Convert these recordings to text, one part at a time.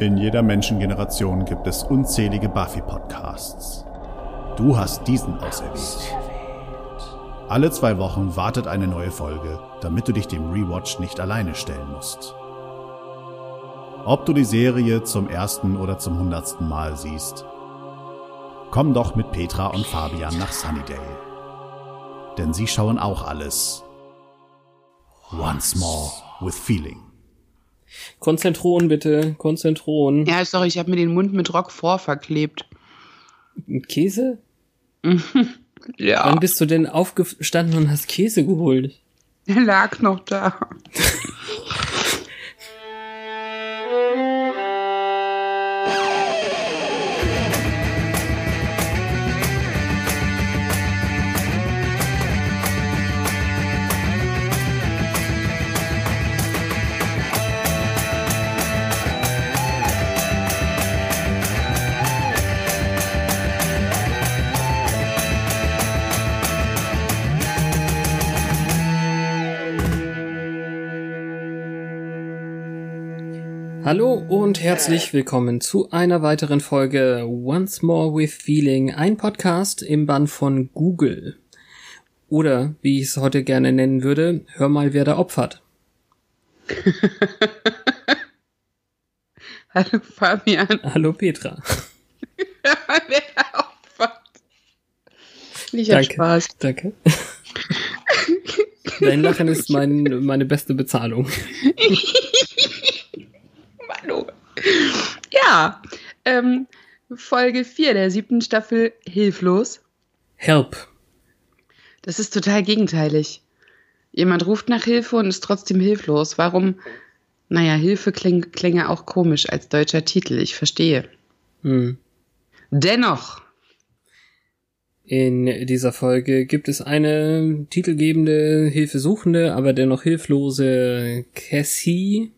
In jeder Menschengeneration gibt es unzählige Buffy-Podcasts. Du hast diesen auserwählt. Alle zwei Wochen wartet eine neue Folge, damit du dich dem Rewatch nicht alleine stellen musst. Ob du die Serie zum ersten oder zum hundertsten Mal siehst, komm doch mit Petra und Fabian nach Sunnydale. Denn sie schauen auch alles. Once more with feeling. Konzentron bitte, Konzentron. Ja, sorry, ich habe mir den Mund mit Roquefort verklebt. Mit Käse? ja. Wann bist du denn aufgestanden und hast Käse geholt? Er lag noch da. Hallo und herzlich willkommen zu einer weiteren Folge Once More with Feeling, ein Podcast im Bann von Google. Oder, wie ich es heute gerne nennen würde, hör mal, wer da opfert. Hallo Fabian. Hallo Petra. Hör mal, wer da opfert. Ich hab Danke. Spaß. Danke. Dein Lachen ist mein, meine beste Bezahlung. Manu. Ja, ähm, Folge 4 der siebten Staffel Hilflos. Help. Das ist total gegenteilig. Jemand ruft nach Hilfe und ist trotzdem hilflos. Warum? Naja, Hilfe kling, klinge auch komisch als deutscher Titel, ich verstehe. Hm. Dennoch, In dieser Folge gibt es eine titelgebende, hilfesuchende, aber dennoch hilflose Cassie,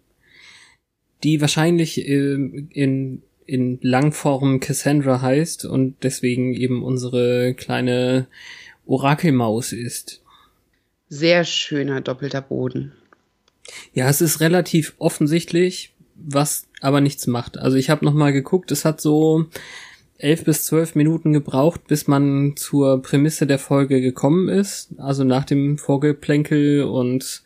die wahrscheinlich äh, in, in Langform Cassandra heißt und deswegen eben unsere kleine Orakelmaus ist. sehr schöner doppelter Boden. Ja, es ist relativ offensichtlich, was aber nichts macht. Also ich habe noch mal geguckt, es hat so elf bis zwölf Minuten gebraucht, bis man zur Prämisse der Folge gekommen ist. Also nach dem Vorgeplänkel und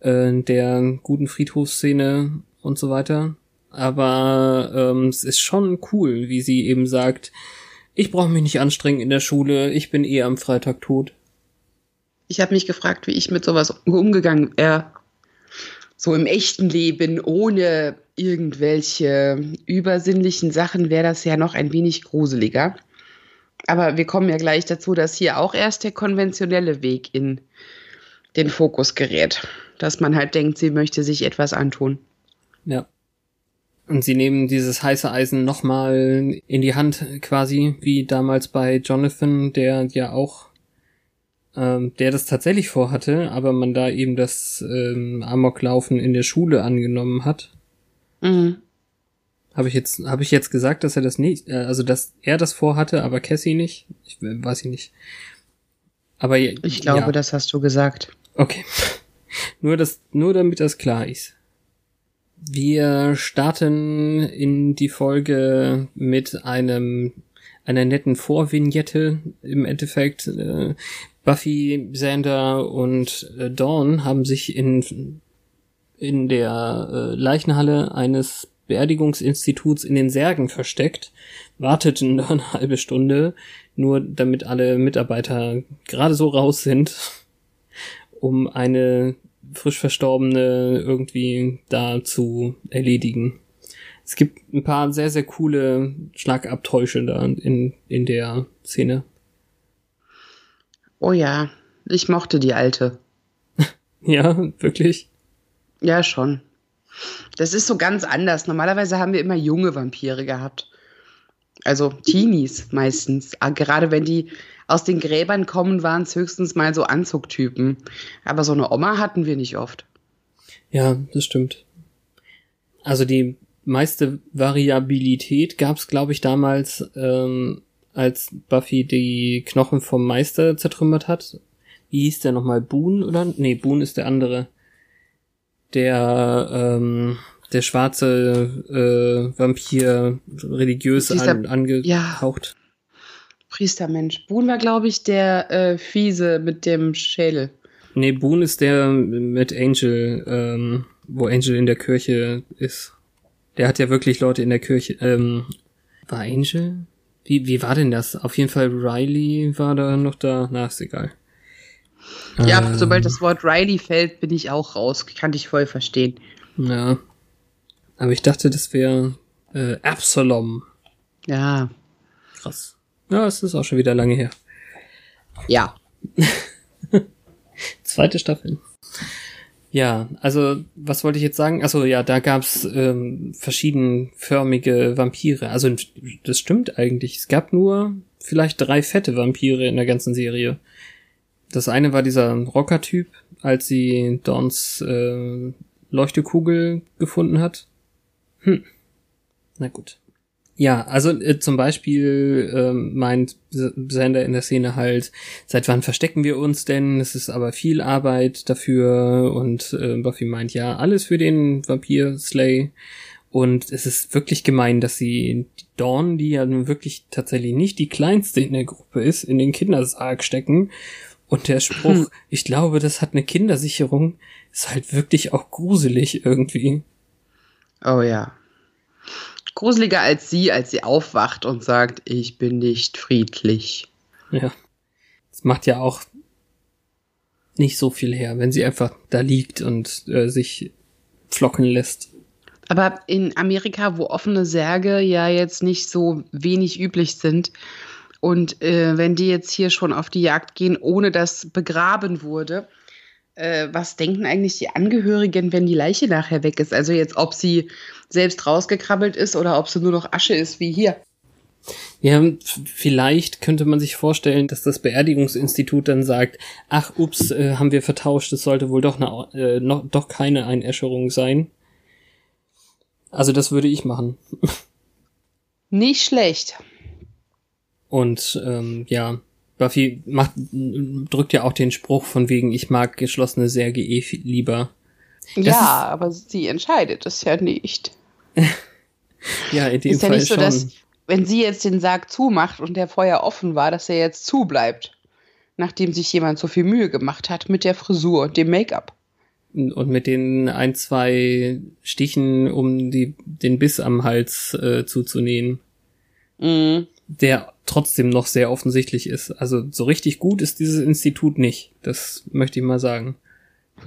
äh, der guten Friedhofsszene und so weiter. Aber ähm, es ist schon cool, wie sie eben sagt, ich brauche mich nicht anstrengen in der Schule, ich bin eh am Freitag tot. Ich habe mich gefragt, wie ich mit sowas umgegangen wäre. So im echten Leben, ohne irgendwelche übersinnlichen Sachen, wäre das ja noch ein wenig gruseliger. Aber wir kommen ja gleich dazu, dass hier auch erst der konventionelle Weg in den Fokus gerät. Dass man halt denkt, sie möchte sich etwas antun. Ja. Und sie nehmen dieses heiße Eisen nochmal in die Hand quasi, wie damals bei Jonathan, der ja auch, ähm, der das tatsächlich vorhatte, aber man da eben das ähm, Amoklaufen in der Schule angenommen hat. Mhm. Habe ich jetzt, habe ich jetzt gesagt, dass er das nicht, äh, also dass er das vorhatte, aber Cassie nicht? Ich äh, weiß ich nicht. Aber Ich glaube, ja. das hast du gesagt. Okay. Nur das, nur damit das klar ist. Wir starten in die Folge mit einem, einer netten Vorvignette. Im Endeffekt, äh, Buffy, Xander und äh, Dawn haben sich in, in der äh, Leichenhalle eines Beerdigungsinstituts in den Särgen versteckt, warteten eine halbe Stunde, nur damit alle Mitarbeiter gerade so raus sind, um eine frisch Verstorbene irgendwie da zu erledigen. Es gibt ein paar sehr, sehr coole Schlagabtäusche da in, in der Szene. Oh ja, ich mochte die alte. Ja, wirklich. Ja, schon. Das ist so ganz anders. Normalerweise haben wir immer junge Vampire gehabt. Also Teenies meistens. Ah, Gerade wenn die aus den Gräbern kommen, waren es höchstens mal so Anzugtypen. Aber so eine Oma hatten wir nicht oft. Ja, das stimmt. Also die meiste Variabilität gab es, glaube ich, damals, ähm, als Buffy die Knochen vom Meister zertrümmert hat. Wie hieß der nochmal? Boone oder? Nee, Boone ist der andere. Der, ähm, der schwarze äh, Vampir religiös an, angehaucht. Priestermensch. Boone war, glaube ich, der äh, Fiese mit dem Schädel. Nee, Boone ist der mit Angel, ähm, wo Angel in der Kirche ist. Der hat ja wirklich Leute in der Kirche. Ähm, war Angel? Wie, wie war denn das? Auf jeden Fall Riley war da noch da. Na, ist egal. Ja, Ähm, sobald das Wort Riley fällt, bin ich auch raus. Kann ich voll verstehen. Ja. Aber ich dachte, das wäre äh, Absalom. Ja. Krass. Ja, es ist auch schon wieder lange her. Ja. Zweite Staffel. Ja, also was wollte ich jetzt sagen? Also ja, da gab's ähm, verschiedenförmige Vampire. Also das stimmt eigentlich. Es gab nur vielleicht drei fette Vampire in der ganzen Serie. Das eine war dieser Rocker-Typ, als sie Dawns äh, Leuchtekugel gefunden hat. Hm. Na gut. Ja, also äh, zum Beispiel ähm, meint S- Sander in der Szene halt, seit wann verstecken wir uns denn? Es ist aber viel Arbeit dafür und äh, Buffy meint ja, alles für den Vampir Slay. Und es ist wirklich gemein, dass sie die Dawn, die ja nun wirklich tatsächlich nicht die kleinste in der Gruppe ist, in den Kindersarg stecken. Und der Spruch, ich glaube, das hat eine Kindersicherung, ist halt wirklich auch gruselig irgendwie. Oh ja. Gruseliger als sie, als sie aufwacht und sagt, ich bin nicht friedlich. Ja. Das macht ja auch nicht so viel her, wenn sie einfach da liegt und äh, sich flocken lässt. Aber in Amerika, wo offene Särge ja jetzt nicht so wenig üblich sind, und äh, wenn die jetzt hier schon auf die Jagd gehen, ohne dass begraben wurde, äh, was denken eigentlich die Angehörigen, wenn die Leiche nachher weg ist? Also jetzt, ob sie selbst rausgekrabbelt ist oder ob sie nur noch Asche ist, wie hier. Ja, vielleicht könnte man sich vorstellen, dass das Beerdigungsinstitut dann sagt, ach, ups, äh, haben wir vertauscht, es sollte wohl doch, eine, äh, noch, doch keine Einäscherung sein. Also das würde ich machen. Nicht schlecht. Und ähm, ja, Buffy macht, drückt ja auch den Spruch von wegen, ich mag geschlossene Särge eh lieber. Das ja, aber sie entscheidet es ja nicht. Ja, in dem ist ja Fall nicht so, schon. dass, wenn sie jetzt den Sarg zumacht und der vorher offen war, dass er jetzt zubleibt. Nachdem sich jemand so viel Mühe gemacht hat mit der Frisur und dem Make-up. und mit den ein, zwei Stichen, um die, den Biss am Hals äh, zuzunähen, Mhm. der trotzdem noch sehr offensichtlich ist. Also so richtig gut ist dieses Institut nicht. Das möchte ich mal sagen.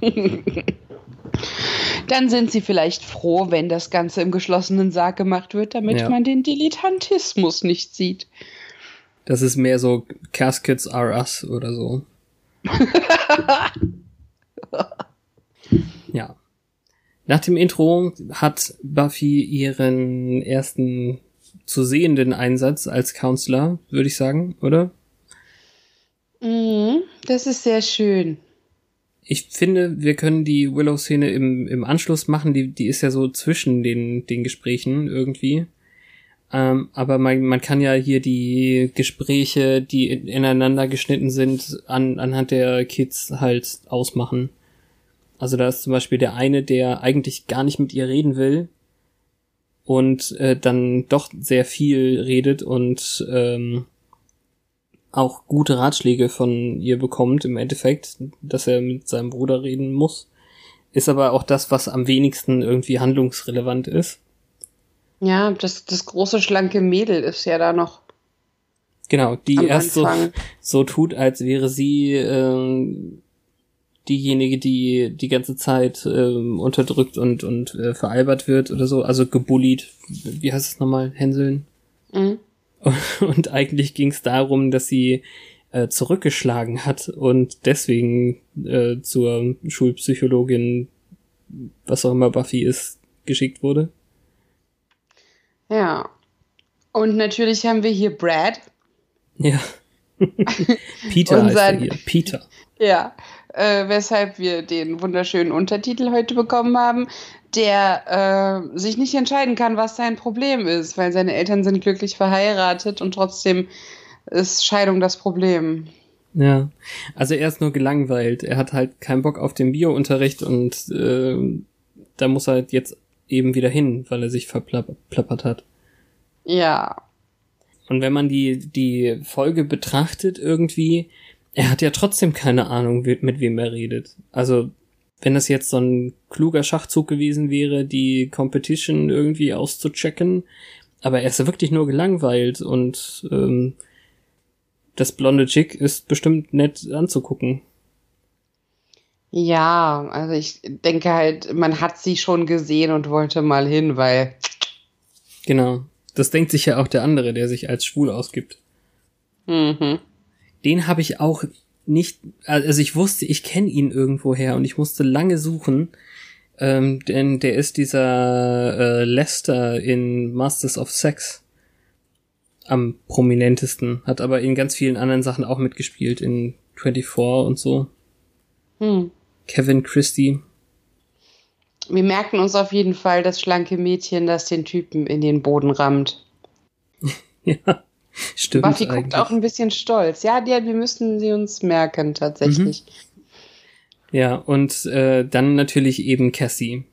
Dann sind sie vielleicht froh, wenn das Ganze im geschlossenen Sarg gemacht wird, damit Ja. man den Dilettantismus nicht sieht. Das ist mehr so Caskets are us oder so. ja. Nach dem Intro hat Buffy ihren ersten zu sehenden Einsatz als Counselor, würde ich sagen, oder? Mhm, das ist sehr schön. Ich finde, wir können die Willow-Szene im, im Anschluss machen, die, die ist ja so zwischen den, den Gesprächen irgendwie. Ähm, aber man, man kann ja hier die Gespräche, die in- ineinander geschnitten sind, an, anhand der Kids halt ausmachen. Also da ist zum Beispiel der eine, der eigentlich gar nicht mit ihr reden will und äh, dann doch sehr viel redet und ähm, auch gute Ratschläge von ihr bekommt im Endeffekt, dass er mit seinem Bruder reden muss. Ist aber auch das, was am wenigsten irgendwie handlungsrelevant ist. Ja, das, das große, schlanke Mädel ist ja da noch Genau, die erst so, so tut, als wäre sie ähm, diejenige, die die ganze Zeit ähm, unterdrückt und, und äh, veralbert wird oder so, also gebullied. Wie heißt es nochmal? Hänseln? Mhm. Und eigentlich ging es darum, dass sie äh, zurückgeschlagen hat und deswegen äh, zur Schulpsychologin, was auch immer Buffy ist, geschickt wurde. Ja. Und natürlich haben wir hier Brad. Ja. Peter heißt er Unseren- hier. Peter. Ja, äh, weshalb wir den wunderschönen Untertitel heute bekommen haben, der äh, sich nicht entscheiden kann, was sein Problem ist, weil seine Eltern sind glücklich verheiratet und trotzdem ist Scheidung das Problem. Ja. Also er ist nur gelangweilt. Er hat halt keinen Bock auf den Biounterricht und äh, da muss er jetzt eben wieder hin, weil er sich verplappert hat. Ja. Und wenn man die, die Folge betrachtet irgendwie, er hat ja trotzdem keine Ahnung, mit wem er redet. Also, wenn das jetzt so ein kluger Schachzug gewesen wäre, die Competition irgendwie auszuchecken, aber er ist ja wirklich nur gelangweilt und ähm, das blonde Chick ist bestimmt nett anzugucken. Ja, also ich denke halt, man hat sie schon gesehen und wollte mal hin, weil. Genau. Das denkt sich ja auch der andere, der sich als schwul ausgibt. Mhm. Den habe ich auch nicht, also ich wusste, ich kenne ihn irgendwoher und ich musste lange suchen, ähm, denn der ist dieser äh, Lester in Masters of Sex am prominentesten, hat aber in ganz vielen anderen Sachen auch mitgespielt, in 24 und so. Hm. Kevin Christie. Wir merken uns auf jeden Fall das schlanke Mädchen, das den Typen in den Boden rammt. ja, stimmt. Buffy eigentlich. guckt auch ein bisschen stolz. Ja, die, wir müssen sie uns merken, tatsächlich. Mhm. Ja, und äh, dann natürlich eben Cassie.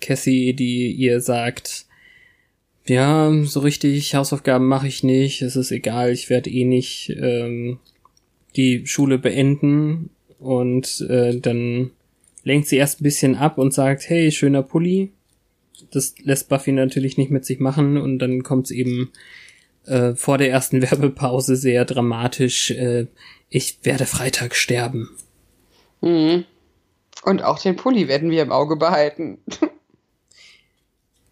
Cassie, die ihr sagt, ja, so richtig Hausaufgaben mache ich nicht, es ist egal, ich werde eh nicht ähm, die Schule beenden und äh, dann lenkt sie erst ein bisschen ab und sagt, hey, schöner Pulli. Das lässt Buffy natürlich nicht mit sich machen und dann kommt es eben äh, vor der ersten Werbepause sehr dramatisch, äh, ich werde Freitag sterben. Mhm. Und auch den Pulli werden wir im Auge behalten.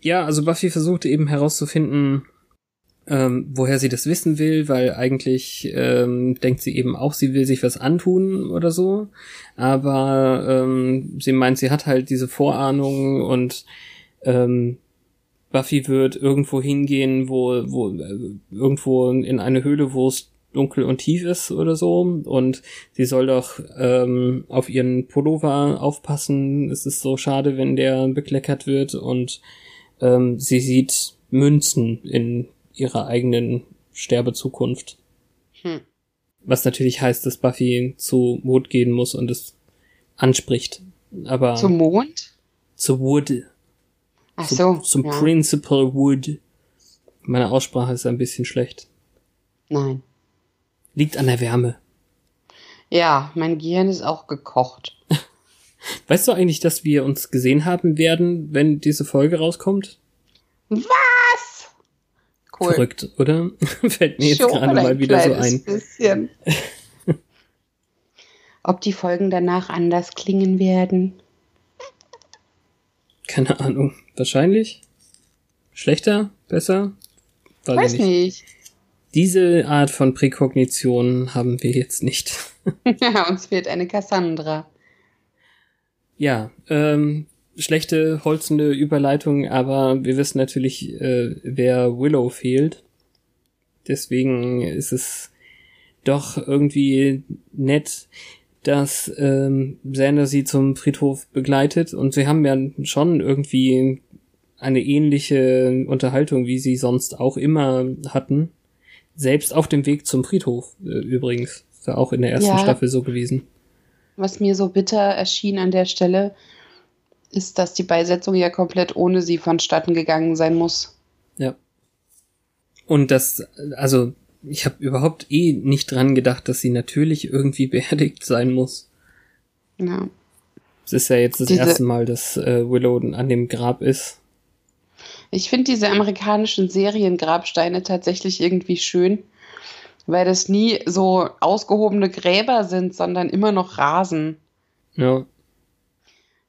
ja, also Buffy versucht eben herauszufinden, ähm, woher sie das wissen will, weil eigentlich ähm, denkt sie eben auch, sie will sich was antun oder so. Aber ähm, sie meint, sie hat halt diese Vorahnung und ähm, Buffy wird irgendwo hingehen, wo, wo äh, irgendwo in eine Höhle, wo es dunkel und tief ist oder so. Und sie soll doch ähm, auf ihren Pullover aufpassen. Es ist so schade, wenn der bekleckert wird. Und ähm, sie sieht Münzen in ihrer eigenen Sterbezukunft. Hm. Was natürlich heißt, dass Buffy zu Wood gehen muss und es anspricht. Aber. Zum Mond? Zu Wood. Ach so. Zum, zum ja. Principal Wood. Meine Aussprache ist ein bisschen schlecht. Nein. Liegt an der Wärme. Ja, mein Gehirn ist auch gekocht. Weißt du eigentlich, dass wir uns gesehen haben werden, wenn diese Folge rauskommt? Was? Cool. Verrückt, oder? Fällt mir jetzt gerade mal wieder so ein. Bisschen. Ob die Folgen danach anders klingen werden? Keine Ahnung. Wahrscheinlich? Schlechter? Besser? Weiß, Weiß nicht. nicht. Diese Art von Präkognition haben wir jetzt nicht. ja, uns fehlt eine Cassandra. Ja, ähm, schlechte, holzende Überleitung, aber wir wissen natürlich, äh, wer Willow fehlt. Deswegen ist es doch irgendwie nett, dass ähm, Xander sie zum Friedhof begleitet und sie haben ja schon irgendwie eine ähnliche Unterhaltung, wie sie sonst auch immer hatten. Selbst auf dem Weg zum Friedhof äh, übrigens. Ist ja auch in der ersten ja. Staffel so gewesen. Was mir so bitter erschien an der Stelle, ist, dass die Beisetzung ja komplett ohne sie vonstatten gegangen sein muss. Ja. Und das, also, ich habe überhaupt eh nicht dran gedacht, dass sie natürlich irgendwie beerdigt sein muss. Ja. Es ist ja jetzt das diese, erste Mal, dass äh, Willow an dem Grab ist. Ich finde diese amerikanischen Seriengrabsteine tatsächlich irgendwie schön, weil das nie so ausgehobene Gräber sind, sondern immer noch Rasen. Ja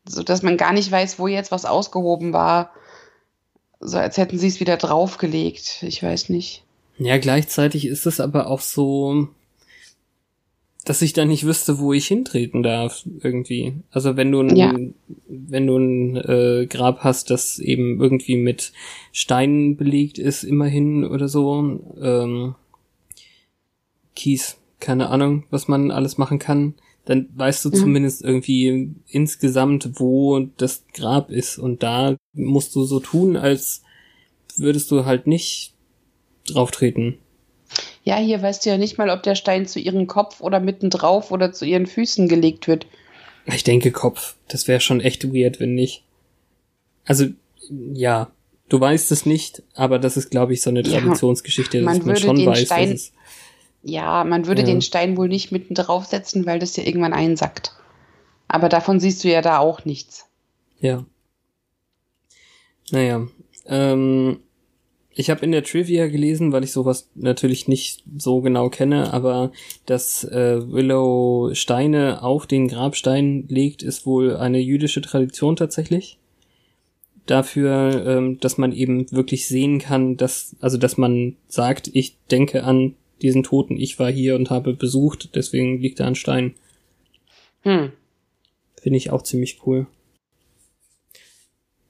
so dass man gar nicht weiß, wo jetzt was ausgehoben war. So als hätten sie es wieder draufgelegt. Ich weiß nicht. Ja, gleichzeitig ist es aber auch so, dass ich da nicht wüsste, wo ich hintreten darf, irgendwie. Also wenn du ein, ja. wenn du ein äh, Grab hast, das eben irgendwie mit Steinen belegt ist, immerhin oder so, ähm, Kies, keine Ahnung, was man alles machen kann dann weißt du mhm. zumindest irgendwie insgesamt, wo das Grab ist. Und da musst du so tun, als würdest du halt nicht drauf treten. Ja, hier weißt du ja nicht mal, ob der Stein zu ihrem Kopf oder mittendrauf oder zu ihren Füßen gelegt wird. Ich denke Kopf. Das wäre schon echt weird, wenn nicht. Also, Ja, du weißt es nicht, aber das ist, glaube ich, so eine Ja, Traditionsgeschichte, dass man man, würde schon weiß, Stein- dass es. Ja, man würde Ja. den Stein wohl nicht mitten draufsetzen, weil das ja irgendwann einsackt. Aber davon siehst du ja da auch nichts. Ja. Naja. Ähm, ich habe in der Trivia gelesen, weil ich sowas natürlich nicht so genau kenne, aber dass äh, Willow Steine auf den Grabstein legt, ist wohl eine jüdische Tradition tatsächlich. Dafür, ähm, dass man eben wirklich sehen kann, dass, also dass man sagt, ich denke an diesen Toten, ich war hier und habe besucht, deswegen liegt da ein Stein. Hm. Finde ich auch ziemlich cool.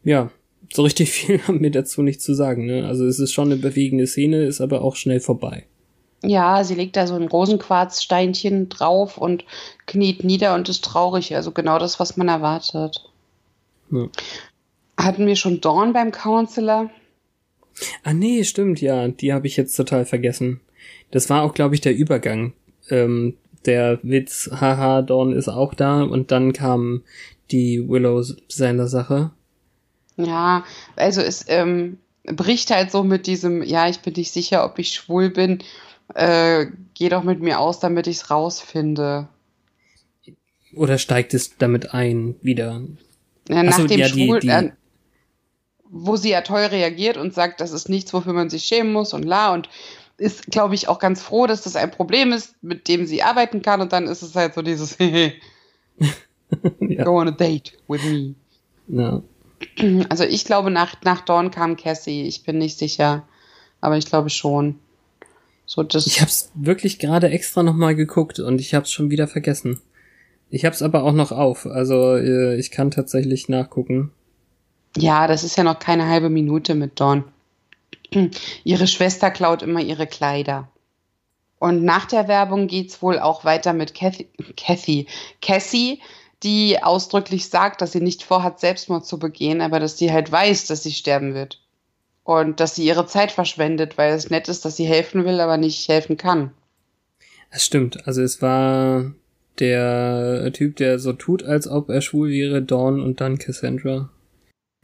Ja, so richtig viel haben wir dazu nicht zu sagen. Ne? Also es ist schon eine bewegende Szene, ist aber auch schnell vorbei. Ja, sie legt da so ein Rosenquarzsteinchen drauf und kniet nieder und ist traurig. Also genau das, was man erwartet. Ja. Hatten wir schon Dawn beim Counselor? Ah nee, stimmt, ja, die habe ich jetzt total vergessen. Das war auch, glaube ich, der Übergang. Ähm, der Witz, haha, Dawn ist auch da und dann kam die Willow seiner Sache. Ja, also es ähm, bricht halt so mit diesem, ja, ich bin nicht sicher, ob ich schwul bin. Äh, geh doch mit mir aus, damit ich's rausfinde. Oder steigt es damit ein wieder? Ja, Ach nach so, dem ja, die- Schwul, die- äh, wo sie ja toll reagiert und sagt, das ist nichts, wofür man sich schämen muss und la und ist, glaube ich, auch ganz froh, dass das ein Problem ist, mit dem sie arbeiten kann und dann ist es halt so dieses ja. Go on a date with me. ja. Also ich glaube, nach, nach Dawn kam Cassie. Ich bin nicht sicher, aber ich glaube schon. So, das, Ich hab's wirklich gerade extra nochmal geguckt und ich hab's schon wieder vergessen. Ich hab's aber auch noch auf, also äh, ich kann tatsächlich nachgucken. ja, das ist ja noch keine halbe Minute mit Dawn. ihre Schwester klaut immer ihre Kleider. Und nach der Werbung geht's wohl auch weiter mit Kathy, Kathy, Cassie, die ausdrücklich sagt, dass sie nicht vorhat, Selbstmord zu begehen, aber dass sie halt weiß, dass sie sterben wird. Und dass sie ihre Zeit verschwendet, weil es nett ist, dass sie helfen will, aber nicht helfen kann. Das stimmt, also es war der Typ, der so tut, als ob er schwul wäre, Dawn und dann Cassandra.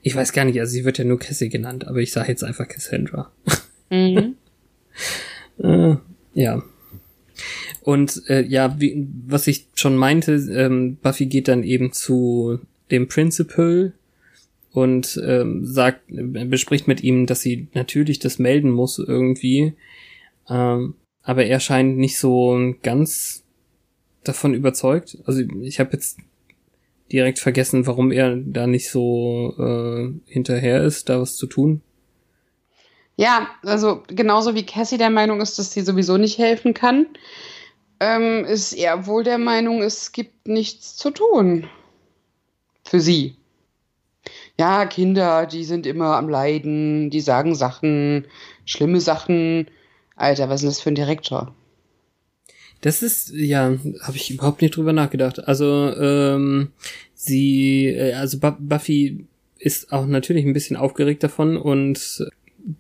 Ich weiß gar nicht, also sie wird ja nur Cassie genannt, aber ich sage jetzt einfach Cassandra. Mhm. Äh, ja. Und äh, ja, wie, was ich schon meinte, ähm, Buffy geht dann eben zu dem Principal und ähm, sagt, äh, bespricht mit ihm, dass sie natürlich das melden muss irgendwie. Ähm, aber er scheint nicht so ganz davon überzeugt. Also ich habe jetzt direkt vergessen, warum er da nicht so äh, hinterher ist, da was zu tun. Ja, also genauso wie Cassie der Meinung ist, dass sie sowieso nicht helfen kann, ähm, ist er wohl der Meinung, es gibt nichts zu tun. Für sie. Ja, Kinder, die sind immer am Leiden, die sagen Sachen, schlimme Sachen. Alter, was ist das für ein Direktor? Das ist, ja, habe ich überhaupt nicht drüber nachgedacht. Also, ähm, sie, äh, also Bu- Buffy ist auch natürlich ein bisschen aufgeregt davon und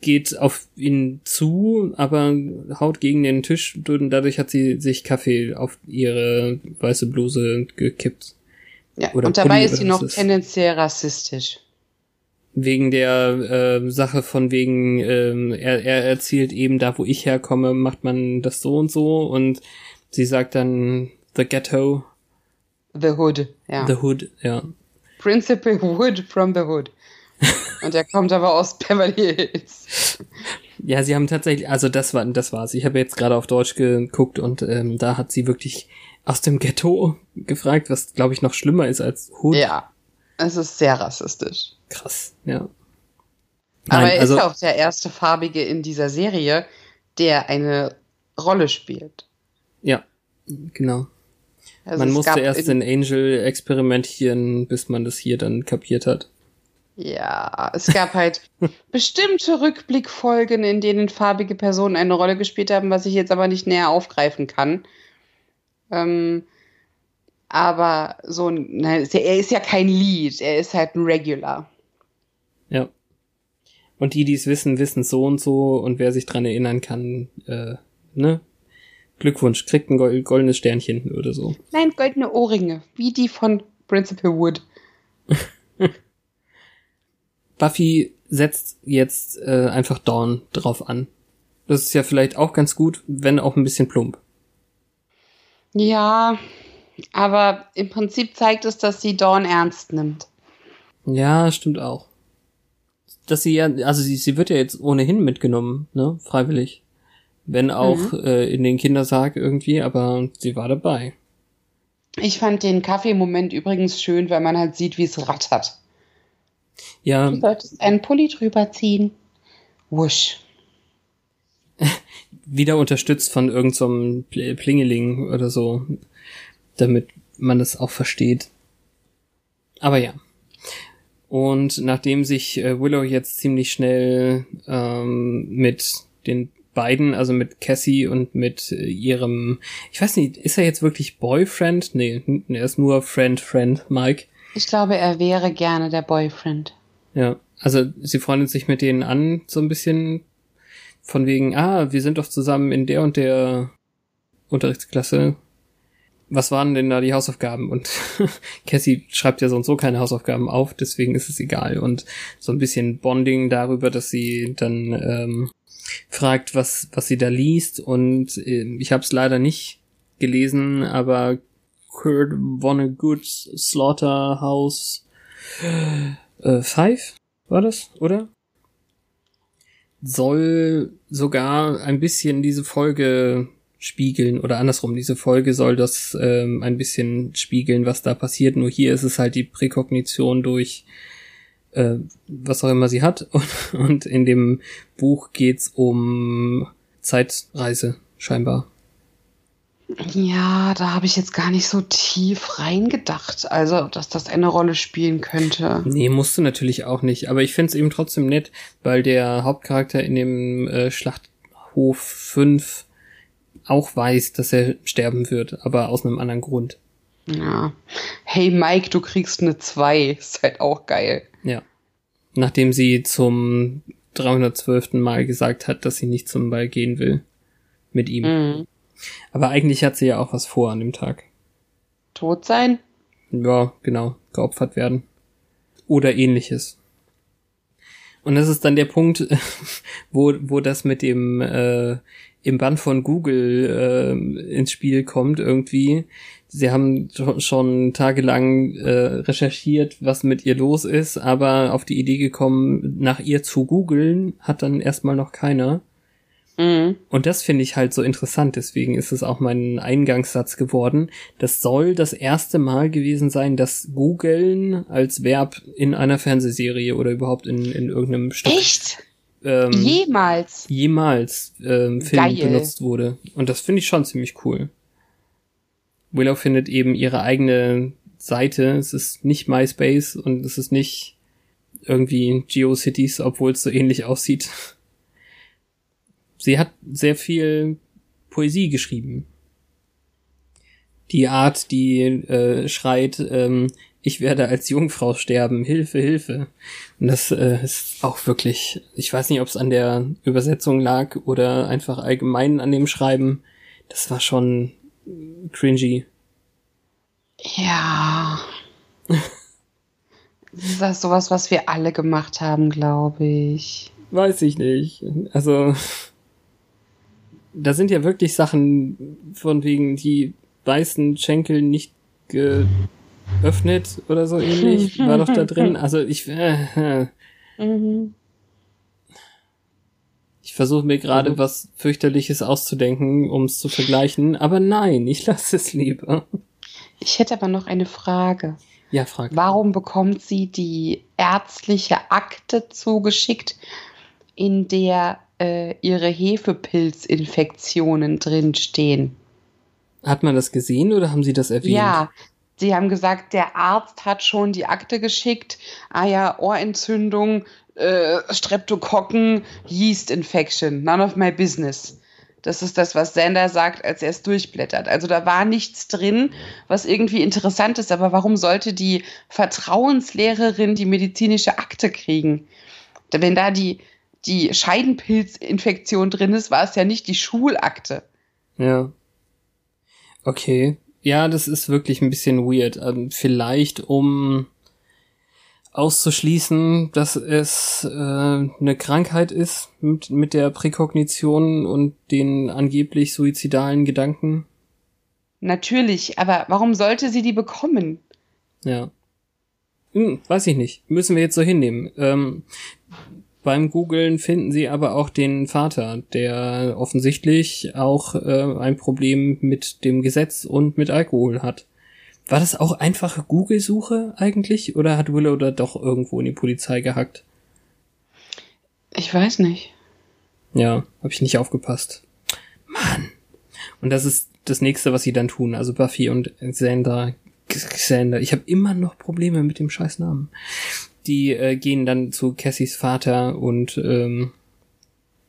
geht auf ihn zu, aber haut gegen den Tisch und dadurch hat sie sich Kaffee auf ihre weiße Bluse gekippt. Ja, Oder und dabei Pulli ist sie noch ist- tendenziell rassistisch. Wegen der äh, Sache von wegen, ähm, er, er erzählt eben, da wo ich herkomme, macht man das so und so und sie sagt dann The Ghetto, The Hood, ja. The Hood, ja. Principal Wood from the Hood. Und er kommt aber aus Beverly Hills. Ja, sie haben tatsächlich, also das war, das war's. Ich habe jetzt gerade auf Deutsch geguckt und ähm, da hat sie wirklich aus dem Ghetto gefragt, was glaube ich noch schlimmer ist als Hood. Ja, es ist sehr rassistisch. Krass, ja. Aber Nein, er also ist ja auch der erste Farbige in dieser Serie, der eine Rolle spielt. ja, genau. Also man musste erst in, den Angel experimentieren, bis man das hier dann kapiert hat. Ja, es gab halt bestimmte Rückblickfolgen, in denen farbige Personen eine Rolle gespielt haben, was ich jetzt aber nicht näher aufgreifen kann. Ähm, aber so ein, nein, er ist ja kein Lead, er ist halt ein Regular. Ja. Und die, die es wissen, wissen so und so und wer sich dran erinnern kann, äh, ne? Glückwunsch, kriegt ein gol- goldenes Sternchen oder so. Nein, goldene Ohrringe, wie die von Principal Wood. Buffy setzt jetzt äh, einfach Dawn drauf an. Das ist ja vielleicht auch ganz gut, wenn auch ein bisschen plump. Ja, aber im Prinzip zeigt es, dass sie Dawn ernst nimmt. Ja, stimmt auch. Dass sie ja, also sie, sie wird ja jetzt ohnehin mitgenommen, ne, freiwillig. Wenn auch mhm. äh, in den Kindersarg irgendwie, aber sie war dabei. Ich fand den Kaffeemoment übrigens schön, weil man halt sieht, wie es rattert. Ja. Du solltest einen Pulli drüber ziehen. Wusch. Wieder unterstützt von irgendeinem so Plingeling oder so, damit man das auch versteht. Aber ja. Und nachdem sich äh, Willow jetzt ziemlich schnell ähm, mit den beiden, also mit Cassie und mit äh, ihrem, ich weiß nicht, ist er jetzt wirklich Boyfriend? Nee, er ist nur Friend, Friend, Mike. Ich glaube, er wäre gerne der Boyfriend. Ja, also sie freundet sich mit denen an, so ein bisschen von wegen, ah, wir sind doch zusammen in der und der Unterrichtsklasse. Was waren denn da die Hausaufgaben? Und Cassie schreibt ja so und so keine Hausaufgaben auf, deswegen ist es egal. Und so ein bisschen Bonding darüber, dass sie dann ähm, fragt, was, was sie da liest. Und äh, ich habe es leider nicht gelesen, aber Kurt Vonnegut's Slaughterhouse äh, Five war das, oder? Soll sogar ein bisschen diese Folge spiegeln oder andersrum, diese Folge soll das ähm, ein bisschen spiegeln, was da passiert. Nur hier ist es halt die Präkognition durch äh, was auch immer sie hat. Und, und in dem Buch geht's um Zeitreise, scheinbar. Ja, da habe ich jetzt gar nicht so tief reingedacht, also dass das eine Rolle spielen könnte. Nee, musst du natürlich auch nicht, aber ich finde es eben trotzdem nett, weil der Hauptcharakter in dem äh, Schlachthof 5 auch weiß, dass er sterben wird, aber aus einem anderen Grund. Ja. Hey Mike, du kriegst eine 2. Ist halt auch geil. Ja. Nachdem sie zum 312. Mal gesagt hat, dass sie nicht zum Ball gehen will. Mit ihm. Mhm. Aber eigentlich hat sie ja auch was vor an dem Tag. Tot sein? Ja, genau. Geopfert werden. Oder ähnliches. Und das ist dann der Punkt, wo, wo das mit dem äh, im Band von Google äh, ins Spiel kommt irgendwie. Sie haben schon tagelang äh, recherchiert, was mit ihr los ist, aber auf die Idee gekommen, nach ihr zu googeln, hat dann erstmal noch keiner. Mhm. Und das finde ich halt so interessant, deswegen ist es auch mein Eingangssatz geworden. Das soll das erste Mal gewesen sein, dass googeln als Verb in einer Fernsehserie oder überhaupt in, in irgendeinem Stück. Echt? Ähm, jemals. Jemals ähm, Film Geil. benutzt wurde. Und das finde ich schon ziemlich cool. Willow findet eben ihre eigene Seite. Es ist nicht MySpace und es ist nicht irgendwie GeoCities, obwohl es so ähnlich aussieht. Sie hat sehr viel Poesie geschrieben. Die Art, die äh, schreit, ähm, ich werde als Jungfrau sterben, Hilfe, Hilfe. Und das äh, ist auch wirklich, ich weiß nicht, ob es an der Übersetzung lag oder einfach allgemein an dem Schreiben. Das war schon cringy. Ja. das ist sowas, was wir alle gemacht haben, glaube ich. Weiß ich nicht. Also, da sind ja wirklich Sachen von wegen die weißen Schenkel nicht geöffnet oder so ähnlich. War doch da drin. Also ich. Äh. Mhm. Ich versuche mir gerade mhm. was fürchterliches auszudenken, um es zu vergleichen, aber nein, ich lasse es lieber. Ich hätte aber noch eine Frage. Ja, frag. Warum bekommt sie die ärztliche Akte zugeschickt, in der äh, ihre Hefepilzinfektionen drinstehen? Hat man das gesehen oder haben Sie das erwähnt? Ja, Sie haben gesagt, der Arzt hat schon die Akte geschickt. Ah ja, Ohrentzündung, äh, Streptokokken, Yeast Infection, none of my business. Das ist das, was Sander sagt, als er es durchblättert. Also da war nichts drin, was irgendwie interessant ist. Aber warum sollte die Vertrauenslehrerin die medizinische Akte kriegen? Wenn da die, die Scheidenpilzinfektion drin ist, war es ja nicht die Schulakte. Ja. Okay. Ja, das ist wirklich ein bisschen weird. Ähm, vielleicht um auszuschließen, dass es äh, eine Krankheit ist mit, mit der Präkognition und den angeblich suizidalen Gedanken? Natürlich, aber warum sollte sie die bekommen? Ja. Hm, weiß ich nicht. Müssen wir jetzt so hinnehmen. Ähm, beim Googlen finden sie aber auch den Vater, der offensichtlich auch äh, ein Problem mit dem Gesetz und mit Alkohol hat. War das auch einfache Google-Suche eigentlich? Oder hat Willow da doch irgendwo in die Polizei gehackt? Ich weiß nicht. Ja, habe ich nicht aufgepasst. Mann. Und das ist das nächste, was sie dann tun. Also Buffy und Xander. Xander. Ich habe immer noch Probleme mit dem scheiß Namen. Die äh, gehen dann zu Cassies Vater und ähm,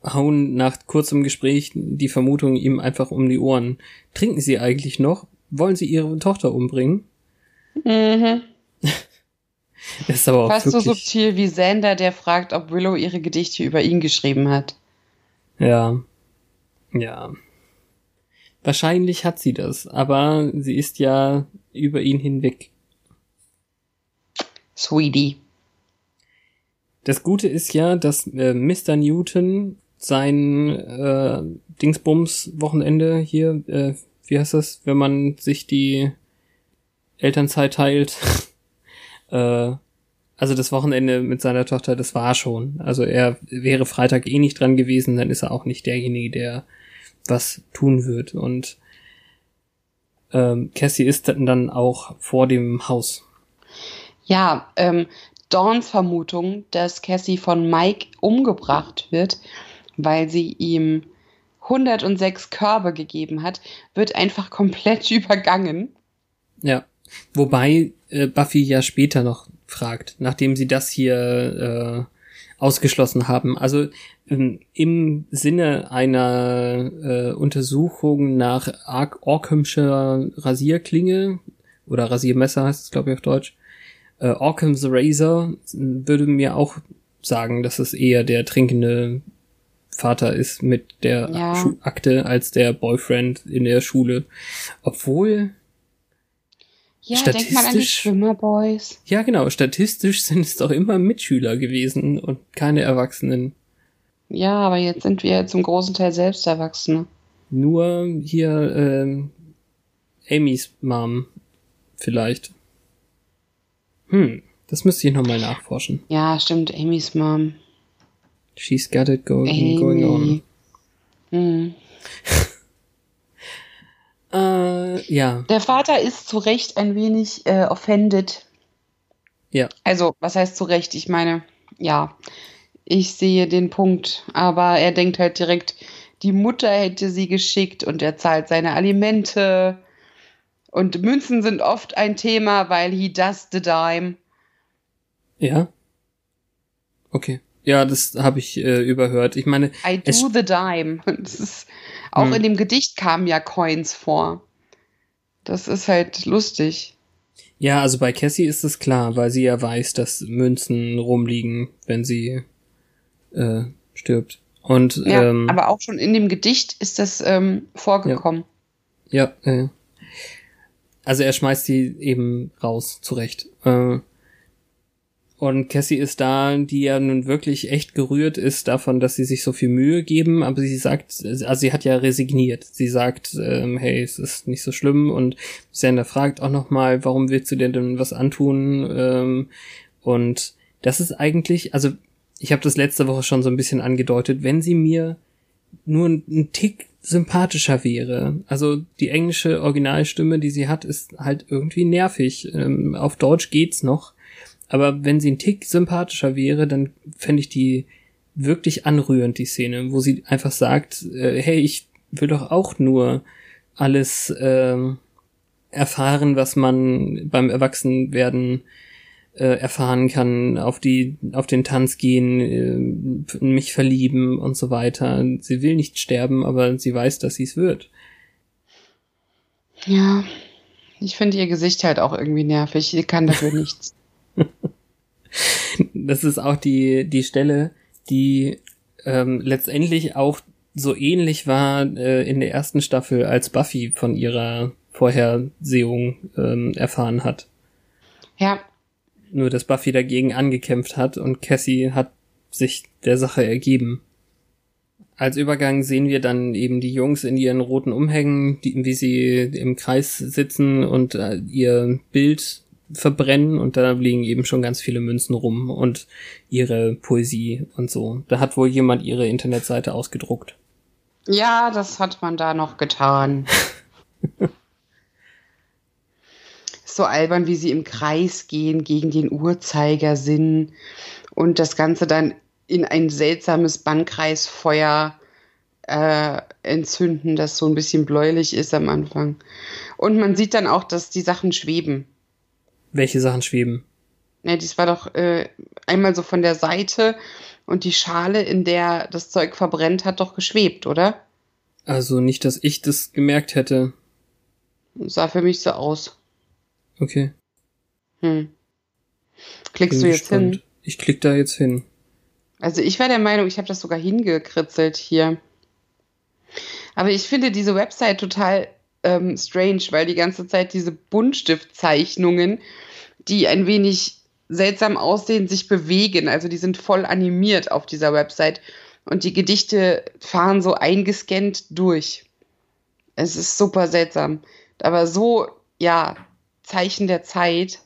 hauen nach kurzem Gespräch die Vermutung ihm einfach um die Ohren. Trinken sie eigentlich noch? Wollen sie ihre Tochter umbringen? Mhm. Das ist aber auch Fast so wirklich, subtil wie Xander, der fragt, ob Willow ihre Gedichte über ihn geschrieben hat. Ja. Ja. Wahrscheinlich hat sie das, aber sie ist ja über ihn hinweg. Sweetie. Das Gute ist ja, dass äh, Mr. Newton sein äh, Dingsbums-Wochenende hier, äh, wie heißt das, wenn man sich die Elternzeit teilt, äh, also das Wochenende mit seiner Tochter, das war schon. Also er wäre Freitag eh nicht dran gewesen, dann ist er auch nicht derjenige, der was tun wird. Und ähm, Cassie ist dann auch vor dem Haus. Ja, ähm, Dawns Vermutung, dass Cassie von Mike umgebracht wird, weil sie ihm 106 Körbe gegeben hat, wird einfach komplett übergangen. Ja. Wobei äh, Buffy ja später noch fragt, nachdem sie das hier äh, ausgeschlossen haben. Also ähm, im Sinne einer äh, Untersuchung nach Ar Orkhamscher Rasierklinge oder Rasiermesser heißt es, glaube ich, auf Deutsch. Äh, Orkham's Razor würde mir auch sagen, dass es eher der trinkende Vater ist mit der Ja. Akte als der Boyfriend in der Schule. Obwohl, Ja, denk mal an die Statistisch- Schwimmerboys. ja genau, statistisch sind es doch immer Mitschüler gewesen und keine Erwachsenen. Ja, aber jetzt sind wir zum großen Teil selbst Erwachsene. Nur hier ähm, Amys Mom vielleicht. Hm, das müsste ich nochmal nachforschen. Ja, stimmt, Amy's Mom. She's got it going, going on. Amy. Hm. Äh, ja, Der Vater ist zu Recht ein wenig äh, offended. ja, Also, was heißt zu Recht? Ich meine, ja, ich sehe den Punkt, aber er denkt halt direkt, die Mutter hätte sie geschickt und er zahlt seine Alimente. Und Münzen sind oft ein Thema, weil he does the dime. ja. Okay. Ja, das habe ich äh, überhört. Ich meine, I do the dime. Ist, auch Hm. in dem Gedicht kamen ja Coins vor. Das ist halt lustig. ja, also bei Cassie ist es klar, weil sie ja weiß, dass Münzen rumliegen, wenn sie äh, stirbt. Und Ja, ähm, aber auch schon in dem Gedicht ist das ähm, vorgekommen. Ja, äh. Also er schmeißt sie eben raus, zurecht. Äh, und Cassie ist da, die ja nun wirklich echt gerührt ist davon, dass sie sich so viel Mühe geben, aber sie sagt, also sie hat ja resigniert. Sie sagt, ähm, hey, es ist nicht so schlimm und Sander fragt auch nochmal, warum willst du dir denn was antun? Ähm, und das ist eigentlich, also ich habe das letzte Woche schon so ein bisschen angedeutet, wenn sie mir nur ein Tick sympathischer wäre. Also die englische Originalstimme, die sie hat, ist halt irgendwie nervig. Ähm, auf Deutsch geht's noch. Aber wenn sie ein Tick sympathischer wäre, dann fände ich die wirklich anrührend, die Szene, wo sie einfach sagt, äh, hey, ich will doch auch nur alles ähm, erfahren, was man beim Erwachsenwerden äh, erfahren kann, auf die, auf den Tanz gehen, äh, mich verlieben und so weiter. Sie will nicht sterben, aber sie weiß, dass sie es wird. Ja, ich finde ihr Gesicht halt auch irgendwie nervig. Sie kann dafür nichts. Das ist auch die, die Stelle, die ähm, letztendlich auch so ähnlich war äh, in der ersten Staffel, als Buffy von ihrer Vorhersehung ähm, erfahren hat. Ja, Nur, dass Buffy dagegen angekämpft hat und Cassie hat sich der Sache ergeben. Als Übergang sehen wir dann eben die Jungs in ihren roten Umhängen, die, wie sie im Kreis sitzen und äh, ihr Bild verbrennen und da liegen eben schon ganz viele Münzen rum und ihre Poesie und so. Da hat wohl jemand ihre Internetseite ausgedruckt. Ja, das hat man da noch getan. so albern, wie sie im Kreis gehen gegen den Uhrzeigersinn und das Ganze dann in ein seltsames Bannkreisfeuer äh, entzünden, das so ein bisschen bläulich ist am Anfang. Und man sieht dann auch, dass die Sachen schweben. Welche Sachen schweben? Ja, dies war doch äh, einmal so von der Seite und die Schale, in der das Zeug verbrennt, hat doch geschwebt, oder? Also nicht, dass ich das gemerkt hätte. Sah für mich so aus. Okay. Hm. Klickst du jetzt gespannt. hin? Ich klick da jetzt hin. Also ich war der Meinung, ich habe das sogar hingekritzelt hier. Aber ich finde diese Website total ähm, strange, weil die ganze Zeit diese Buntstiftzeichnungen, die ein wenig seltsam aussehen, sich bewegen. Also die sind voll animiert auf dieser Website. Und die Gedichte fahren so eingescannt durch. Es ist super seltsam. Aber so, ja, Zeichen der Zeit.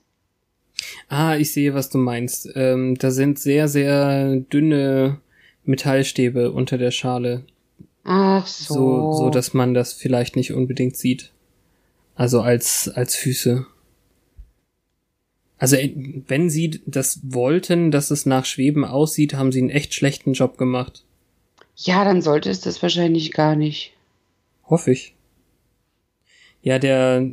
Ah, ich sehe, was du meinst. Ähm, da sind sehr, sehr dünne Metallstäbe unter der Schale. Ach so. So, so dass man das vielleicht nicht unbedingt sieht. Also als, als Füße. Also äh, wenn sie das wollten, dass es nach Schweben aussieht, haben sie einen echt schlechten Job gemacht. Ja, dann sollte es das wahrscheinlich gar nicht. Hoffe ich. Ja, der,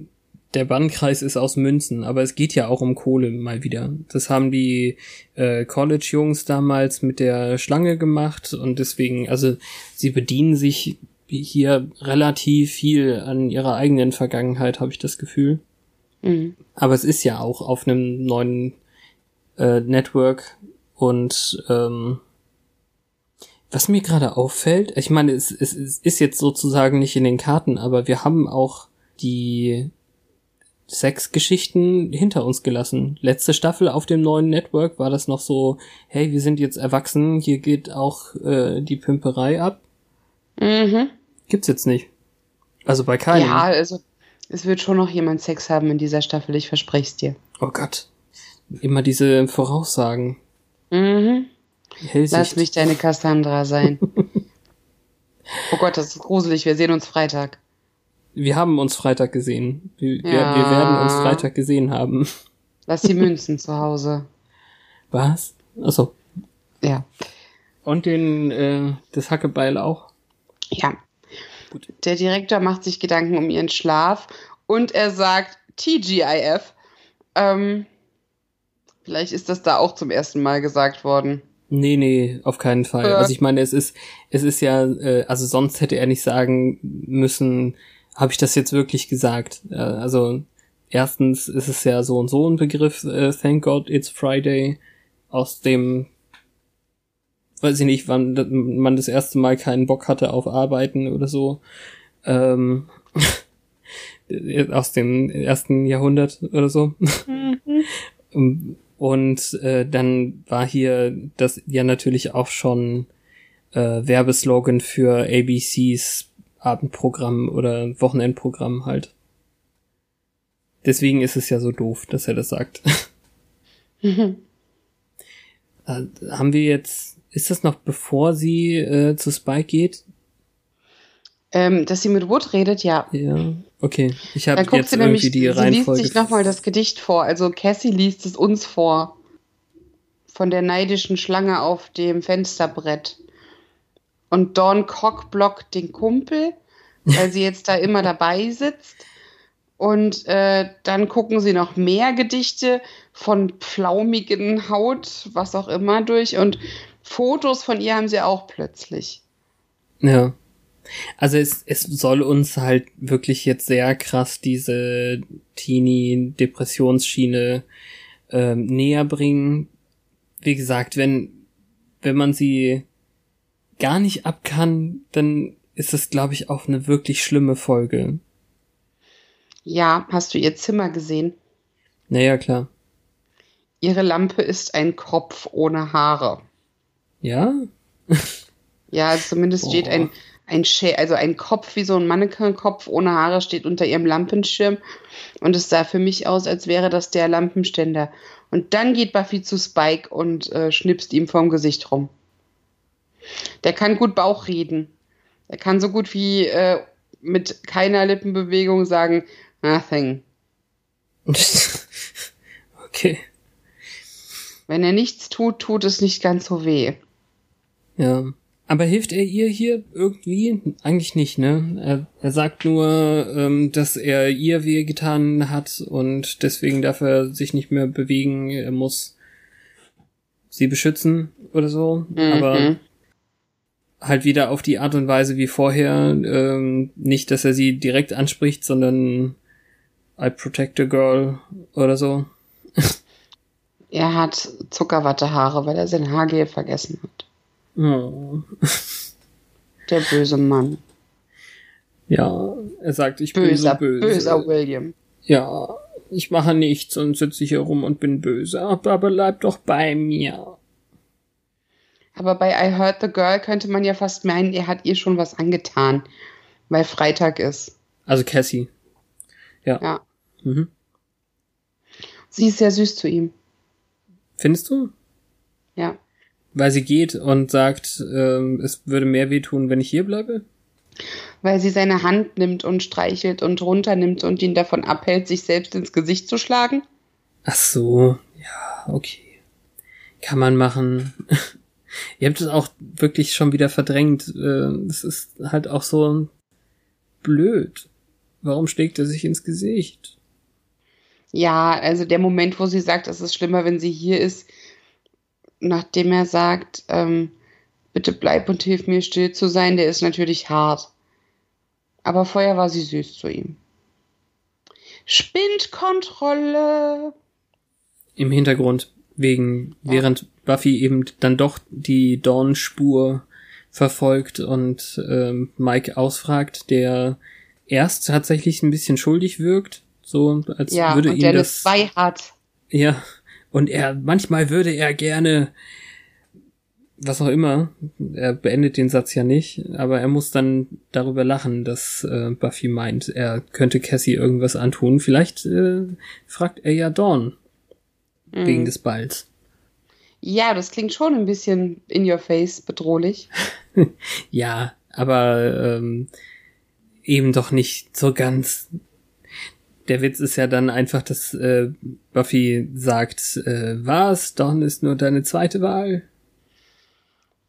der Bannkreis ist aus Münzen, aber es geht ja auch um Kohle mal wieder. Das haben die äh, College-Jungs damals mit der Schlange gemacht und deswegen, also sie bedienen sich hier relativ viel an ihrer eigenen Vergangenheit, habe ich das Gefühl. Mhm. Aber es ist ja auch auf einem neuen äh, Network und ähm, was mir gerade auffällt, ich meine, es, es, es ist jetzt sozusagen nicht in den Karten, aber wir haben auch die Sexgeschichten hinter uns gelassen. Letzte Staffel auf dem neuen Network war das noch so, hey, wir sind jetzt erwachsen, hier geht auch äh, die Pimperei ab. Mhm. Gibt's jetzt nicht. Also bei keinem. Ja, also es wird schon noch jemand Sex haben in dieser Staffel, ich verspreche es dir. Oh Gott. Immer diese Voraussagen. Mhm. Hellsicht. Lass mich deine Cassandra sein. oh Gott, das ist gruselig. Wir sehen uns Freitag. Wir haben uns Freitag gesehen. Wir, wir, Ja. wir werden uns Freitag gesehen haben. Lass die Münzen zu Hause. Was? Achso. Ja. Und den, äh, das Hackebeil auch? Ja. Gut. Der Direktor macht sich Gedanken um ihren Schlaf und er sagt TGIF. Ähm, vielleicht ist das da auch zum ersten Mal gesagt worden. Nee, nee, auf keinen Fall. Ja. Also ich meine, es ist, es ist ja, äh, also sonst hätte er nicht sagen müssen, habe ich das jetzt wirklich gesagt. Äh, also erstens ist es ja so und so ein Begriff, äh, Thank God It's Friday, aus dem, weiß ich nicht, wann man das erste Mal keinen Bock hatte auf Arbeiten oder so. Ähm, aus dem ersten Jahrhundert oder so. Ähm, Und äh, dann war hier das ja natürlich auch schon äh, Werbeslogan für ABCs Abendprogramm oder Wochenendprogramm halt. Deswegen ist es ja so doof, dass er das sagt. äh, haben wir jetzt, ist das noch bevor sie äh, zu Spike geht? Ähm, dass sie mit Wood redet, ja. Ja, okay. Ich habe jetzt sie irgendwie nämlich, die sie liest Reihenfolge. sich nochmal das Gedicht vor. Also Cassie liest es uns vor. Von der neidischen Schlange auf dem Fensterbrett. Und Dawn Cock blockt den Kumpel, weil sie jetzt da immer dabei sitzt. Und äh, dann gucken sie noch mehr Gedichte von pflaumigen Haut, was auch immer, durch. Und Fotos von ihr haben sie auch plötzlich. Ja. Also es, es soll uns halt wirklich jetzt sehr krass diese Teenie-Depressionsschiene ähm, näher bringen. Wie gesagt, wenn, wenn man sie gar nicht ab kann, dann ist es, glaube ich, auch eine wirklich schlimme Folge. Ja, hast du ihr Zimmer gesehen? Naja, klar. ihre Lampe ist ein Kopf ohne Haare. Ja? Ja, also zumindest Boah. steht ein, ein Schä also ein Kopf wie so ein Mannequin-Kopf ohne Haare steht unter ihrem Lampenschirm. Und es sah für mich aus, als wäre das der Lampenständer. Und dann geht Buffy zu Spike und äh, schnipst ihm vom Gesicht rum. Der kann gut Bauch reden. Er kann so gut wie äh, mit keiner Lippenbewegung sagen, nothing. okay. Wenn er nichts tut, tut es nicht ganz so weh. Ja. Aber hilft er ihr hier irgendwie? Eigentlich nicht, ne? Er, er sagt nur, ähm, dass er ihr weh getan hat und deswegen darf er sich nicht mehr bewegen. Er muss sie beschützen oder so. Aber Mhm. Halt wieder auf die Art und Weise wie vorher. Ähm, nicht, dass er sie direkt anspricht, sondern I protect a girl oder so. Er hat Zuckerwattehaare, weil er sein Haargel vergessen hat. Oh. Der böse Mann. Ja, er sagt, ich bin Böser, so böse. böser William. Ja, ich mache nichts und sitze hier rum und bin böse, aber bleib doch bei mir. Aber bei I Heard the Girl könnte man ja fast meinen, er hat ihr schon was angetan, weil Freitag ist. Also Cassie. Ja. Ja. Mhm. Sie ist sehr süß zu ihm. Findest du? Ja. Weil sie geht und sagt, ähm, es würde mehr wehtun, wenn ich hier bleibe? Weil sie seine Hand nimmt und streichelt und runternimmt und ihn davon abhält, sich selbst ins Gesicht zu schlagen. Ach so, ja, okay. Kann man machen. Ihr habt es auch wirklich schon wieder verdrängt. Äh, Es ist halt auch so blöd. Warum schlägt er sich ins Gesicht? Ja, also der Moment, wo sie sagt, es ist schlimmer, wenn sie hier ist, nachdem er sagt, ähm, bitte bleib und hilf mir still zu sein, der ist natürlich hart. Aber vorher war sie süß zu ihm. Spindkontrolle. Im Hintergrund, wegen, während Buffy eben dann doch die Dawn-Spur verfolgt und ähm, Mike ausfragt, der erst tatsächlich ein bisschen schuldig wirkt, so als Ja, würde und ihm der das zwei hat. Ja, und er, manchmal würde er gerne, was auch immer, er beendet den Satz ja nicht, aber er muss dann darüber lachen, dass äh, Buffy meint, er könnte Cassie irgendwas antun. Vielleicht äh, fragt er ja Dawn wegen Mhm. des Balls. Ja, das klingt schon ein bisschen in your face bedrohlich. Ja, aber ähm, eben doch nicht so ganz. Der Witz ist ja dann einfach, dass äh, Buffy sagt, äh, was, Dawn ist nur deine zweite Wahl.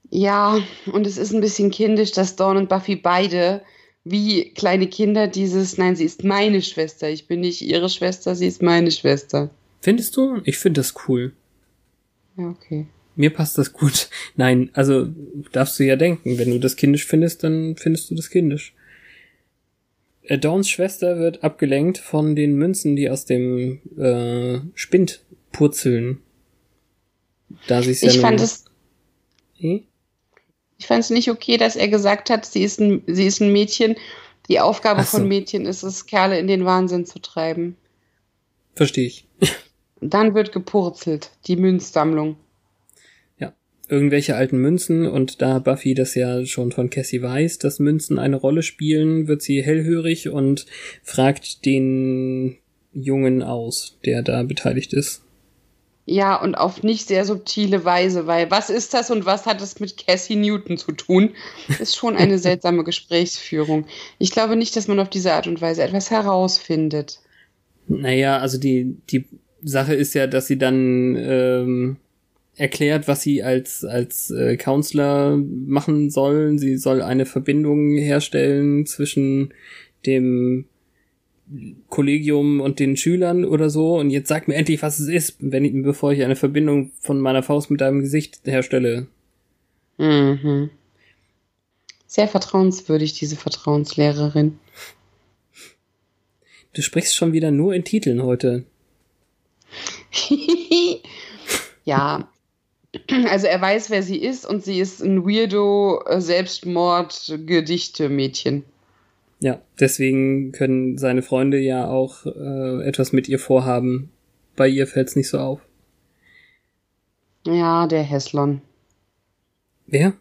Ja, und es ist ein bisschen kindisch, dass Dawn und Buffy beide wie kleine Kinder dieses, nein, sie ist meine Schwester, ich bin nicht ihre Schwester, sie ist meine Schwester. Findest du? Ich finde das cool. Ja, okay. Mir passt das gut. Nein, also darfst du ja denken, wenn du das kindisch findest, dann findest du das kindisch. Äh, Dawns Schwester wird abgelenkt von den Münzen, die aus dem äh, Spind purzeln. Da sie es ja Ich fand es, Hm? ich fand es nicht okay, dass er gesagt hat, sie ist ein, sie ist ein Mädchen. Die Aufgabe so. von Mädchen ist es, Kerle in den Wahnsinn zu treiben. Verstehe ich. Dann wird gepurzelt, die Münzsammlung. Ja. Irgendwelche alten Münzen und da Buffy das ja schon von Cassie weiß, dass Münzen eine Rolle spielen, wird sie hellhörig und fragt den Jungen aus, der da beteiligt ist. Ja, und auf nicht sehr subtile Weise, weil was ist das und was hat es mit Cassie Newton zu tun? Ist schon eine seltsame Gesprächsführung. Ich glaube nicht, dass man auf diese Art und Weise etwas herausfindet. Naja, also die, die Sache ist ja, dass sie dann ähm, erklärt, was sie als, als äh, Counselor machen soll. Sie soll eine Verbindung herstellen zwischen dem Kollegium und den Schülern oder so. Und jetzt sag mir endlich, was es ist, wenn ich, bevor ich eine Verbindung von meiner Faust mit deinem Gesicht herstelle. Mhm. Sehr vertrauenswürdig, diese Vertrauenslehrerin. Du sprichst schon wieder nur in Titeln heute. ja. Also er weiß, wer sie ist und sie ist ein weirdo äh, Selbstmord-Gedichte-Mädchen. Ja, deswegen können seine Freunde ja auch äh, etwas mit ihr vorhaben. Bei ihr fällt's nicht so auf. Ja, der Heslon. Wer?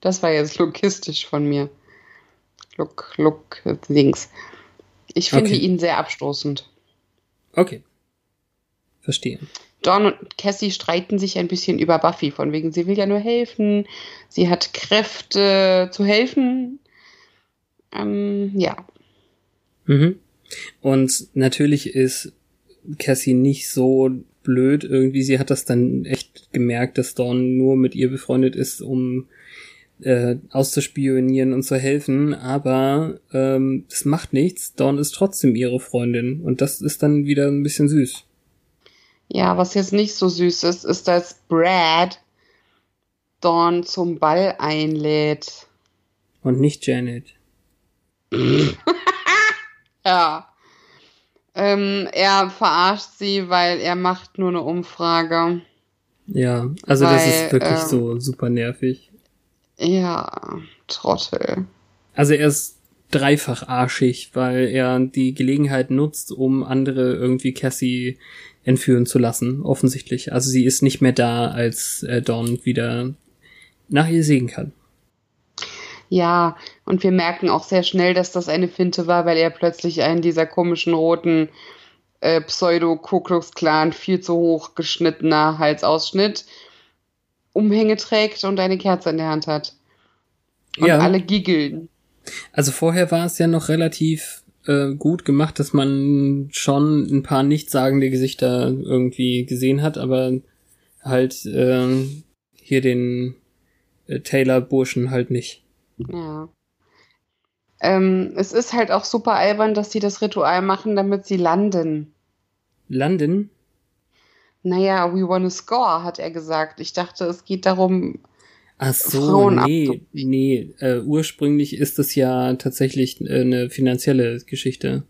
Das war jetzt logistisch von mir. Look, look, links. Ich finde Okay. ihn sehr abstoßend. Okay. Verstehe. Dawn und Cassie streiten sich ein bisschen über Buffy, von wegen, sie will ja nur helfen, sie hat Kräfte zu helfen. Ähm, ja. Mhm. Und natürlich ist Cassie nicht so blöd irgendwie. Sie hat das dann echt gemerkt, dass Dawn nur mit ihr befreundet ist, um äh, auszuspionieren und zu helfen. Aber ähm, das macht nichts. Dawn ist trotzdem ihre Freundin. Und das ist dann wieder ein bisschen süß. Ja, was jetzt nicht so süß ist, ist, dass Brad Dawn zum Ball einlädt. Und nicht Janet. Ja. Ähm, er verarscht sie, weil er macht nur eine Umfrage. Ja, also das Weil, ist wirklich ähm, so super nervig. Ja, Trottel. Also er ist dreifach arschig, weil er die Gelegenheit nutzt, um andere irgendwie Cassie entführen zu lassen, offensichtlich. Also sie ist nicht mehr da, als äh, Dawn wieder nach ihr sehen kann. Ja, und wir merken auch sehr schnell, dass das eine Finte war, weil er plötzlich einen dieser komischen roten äh, Pseudo-Ku Klux Klan viel zu hoch geschnittener Halsausschnitt Umhänge trägt und eine Kerze in der Hand hat. Und Ja. alle giggeln. Also vorher war es ja noch relativ äh, gut gemacht, dass man schon ein paar nichtssagende Gesichter irgendwie gesehen hat, aber halt ähm, hier den äh, Taylor-Burschen halt nicht. Ja. Ähm, es ist halt auch super albern, dass sie das Ritual machen, damit sie landen. London? Naja, we wanna score, hat er gesagt. Ich dachte, es geht darum, Ach so, Frauen nee, nee. Äh, ursprünglich ist es ja tatsächlich äh, eine finanzielle Geschichte.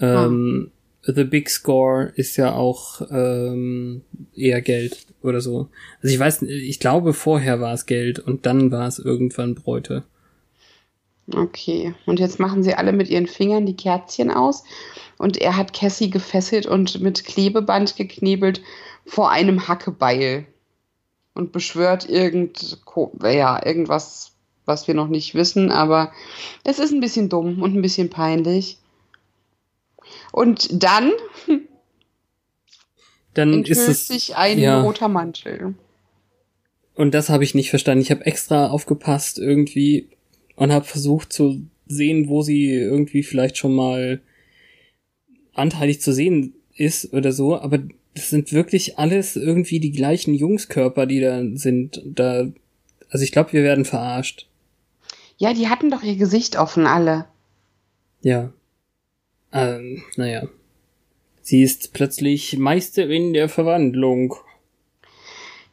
Ähm, The Big Score ist ja auch ähm, eher Geld oder so. Also ich weiß, ich glaube vorher war es Geld und dann war es irgendwann Bräute. Okay, und jetzt machen sie alle mit ihren Fingern die Kerzchen aus und er hat Cassie gefesselt und mit Klebeband geknebelt vor einem Hackebeil und beschwört irgend, ja, irgendwas, was wir noch nicht wissen, aber es ist ein bisschen dumm und ein bisschen peinlich. Und dann Dann ist enthüllt es sich ein ja. roter Mantel. und das habe ich nicht verstanden. Ich habe extra aufgepasst irgendwie und habe versucht zu sehen, wo sie irgendwie vielleicht schon mal anteilig zu sehen ist oder so, aber das sind wirklich alles irgendwie die gleichen Jungskörper, die da sind. Da, also ich glaube, wir werden verarscht. Ja, die hatten doch ihr Gesicht offen, alle. Ja. Ähm, naja. Sie ist plötzlich Meisterin der Verwandlung.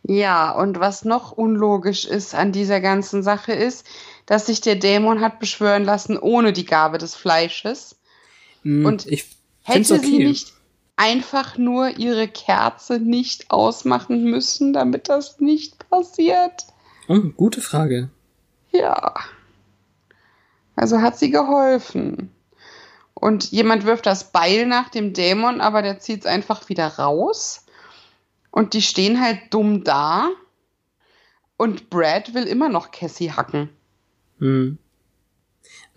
Ja, und was noch unlogisch ist an dieser ganzen Sache ist, dass sich der Dämon hat beschwören lassen ohne die Gabe des Fleisches. Hm, Und ich Hätte sie okay. nicht einfach nur ihre Kerze nicht ausmachen müssen, damit das nicht passiert? Oh, gute Frage. Ja. Also hat sie geholfen. Und jemand wirft das Beil nach dem Dämon, aber der zieht es einfach wieder raus. Und die stehen halt dumm da. Und Brad will immer noch Cassie hacken. Hm.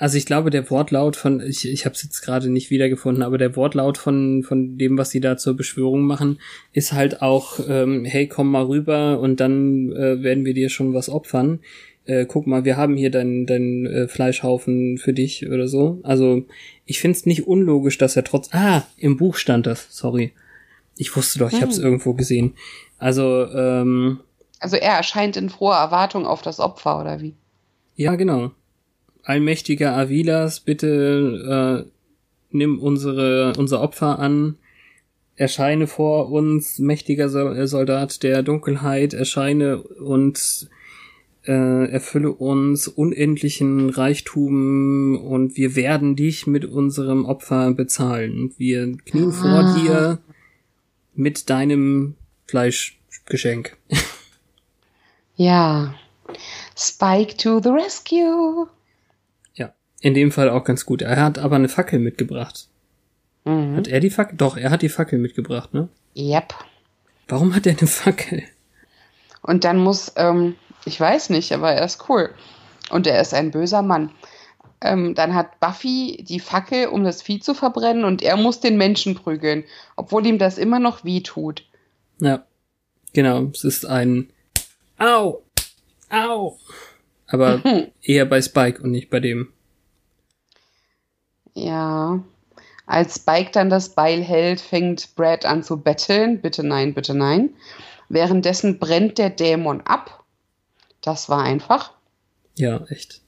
Also ich glaube, der Wortlaut von, ich, ich habe es jetzt gerade nicht wiedergefunden, aber der Wortlaut von, von dem, was sie da zur Beschwörung machen, ist halt auch, ähm, hey, komm mal rüber und dann äh, werden wir dir schon was opfern. Äh, guck mal, wir haben hier deinen dein, äh, Fleischhaufen für dich oder so. Also ich find's nicht unlogisch, dass er trotz... Ah, im Buch stand das, sorry. Ich wusste doch, ich habe es Hm. irgendwo gesehen. Also, ähm, Also er erscheint in froher Erwartung auf das Opfer, oder wie? Ja, genau. Allmächtiger Avilas, bitte äh, nimm unsere unser Opfer an. Erscheine vor uns, mächtiger äh, Soldat der Dunkelheit, erscheine und äh, erfülle uns unendlichen Reichtum und wir werden dich mit unserem Opfer bezahlen. Wir knien vor Ah. dir mit deinem Fleischgeschenk. Ja. Spike to the rescue. In dem Fall auch ganz gut. Er hat aber eine Fackel mitgebracht. Mhm. Hat er die Fackel? Doch, er hat die Fackel mitgebracht, ne? Yep. Warum hat er eine Fackel? Und dann muss, ähm, ich weiß nicht, aber er ist cool. Und er ist ein böser Mann. Ähm, dann hat Buffy die Fackel, um das Vieh zu verbrennen, und er muss den Menschen prügeln, obwohl ihm das immer noch weh tut. Ja, genau. Es ist ein Au, Au. Aber eher bei Spike und nicht bei dem. Ja. Als Spike dann das Beil hält, fängt Brad an zu betteln. Bitte nein, bitte nein. Währenddessen brennt der Dämon ab. Das war einfach. Ja, echt.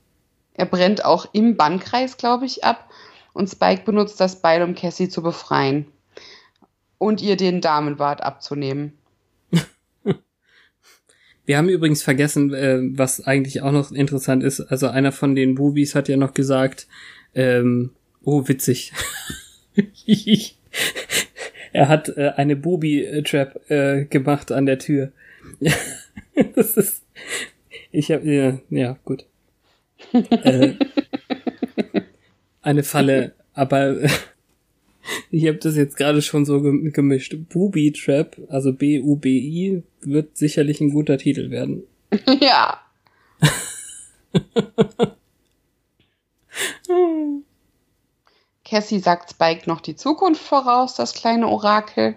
Er brennt auch im Bannkreis, glaube ich, ab. Und Spike benutzt das Beil, um Cassie zu befreien. Und ihr den Damenbart abzunehmen. Wir haben übrigens vergessen, äh, was eigentlich auch noch interessant ist. Also einer von den Bubis hat ja noch gesagt, ähm, oh, witzig. er hat äh, eine Bubi-Trap äh, gemacht an der Tür. das ist, ich habe, ja, ja, gut. äh, eine Falle, aber ich habe das jetzt gerade schon so gemischt. Booby Trap, also B-U-B-I, wird sicherlich ein guter Titel werden. Ja. Cassie sagt Spike noch die Zukunft voraus, das kleine Orakel.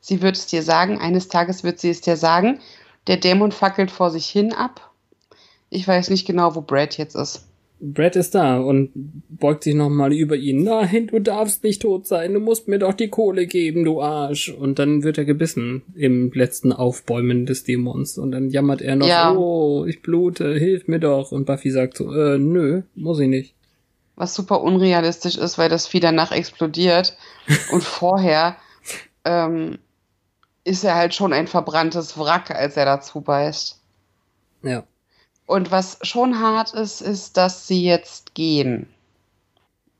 Sie wird es dir sagen, eines Tages wird sie es dir sagen. Der Dämon fackelt vor sich hin ab. Ich weiß nicht genau, wo Brad jetzt ist. Brad ist da und beugt sich nochmal über ihn. Nein, du darfst nicht tot sein, du musst mir doch die Kohle geben, du Arsch. Und dann wird er gebissen im letzten Aufbäumen des Dämons. Und dann jammert er noch, ja. oh, ich blute, hilf mir doch. Und Buffy sagt so, äh, nö, muss ich nicht. Was super unrealistisch ist, weil das Vieh danach explodiert. und vorher ähm, ist er halt schon ein verbranntes Wrack, als er dazu beißt. Ja. Und was schon hart ist, ist, dass sie jetzt gehen.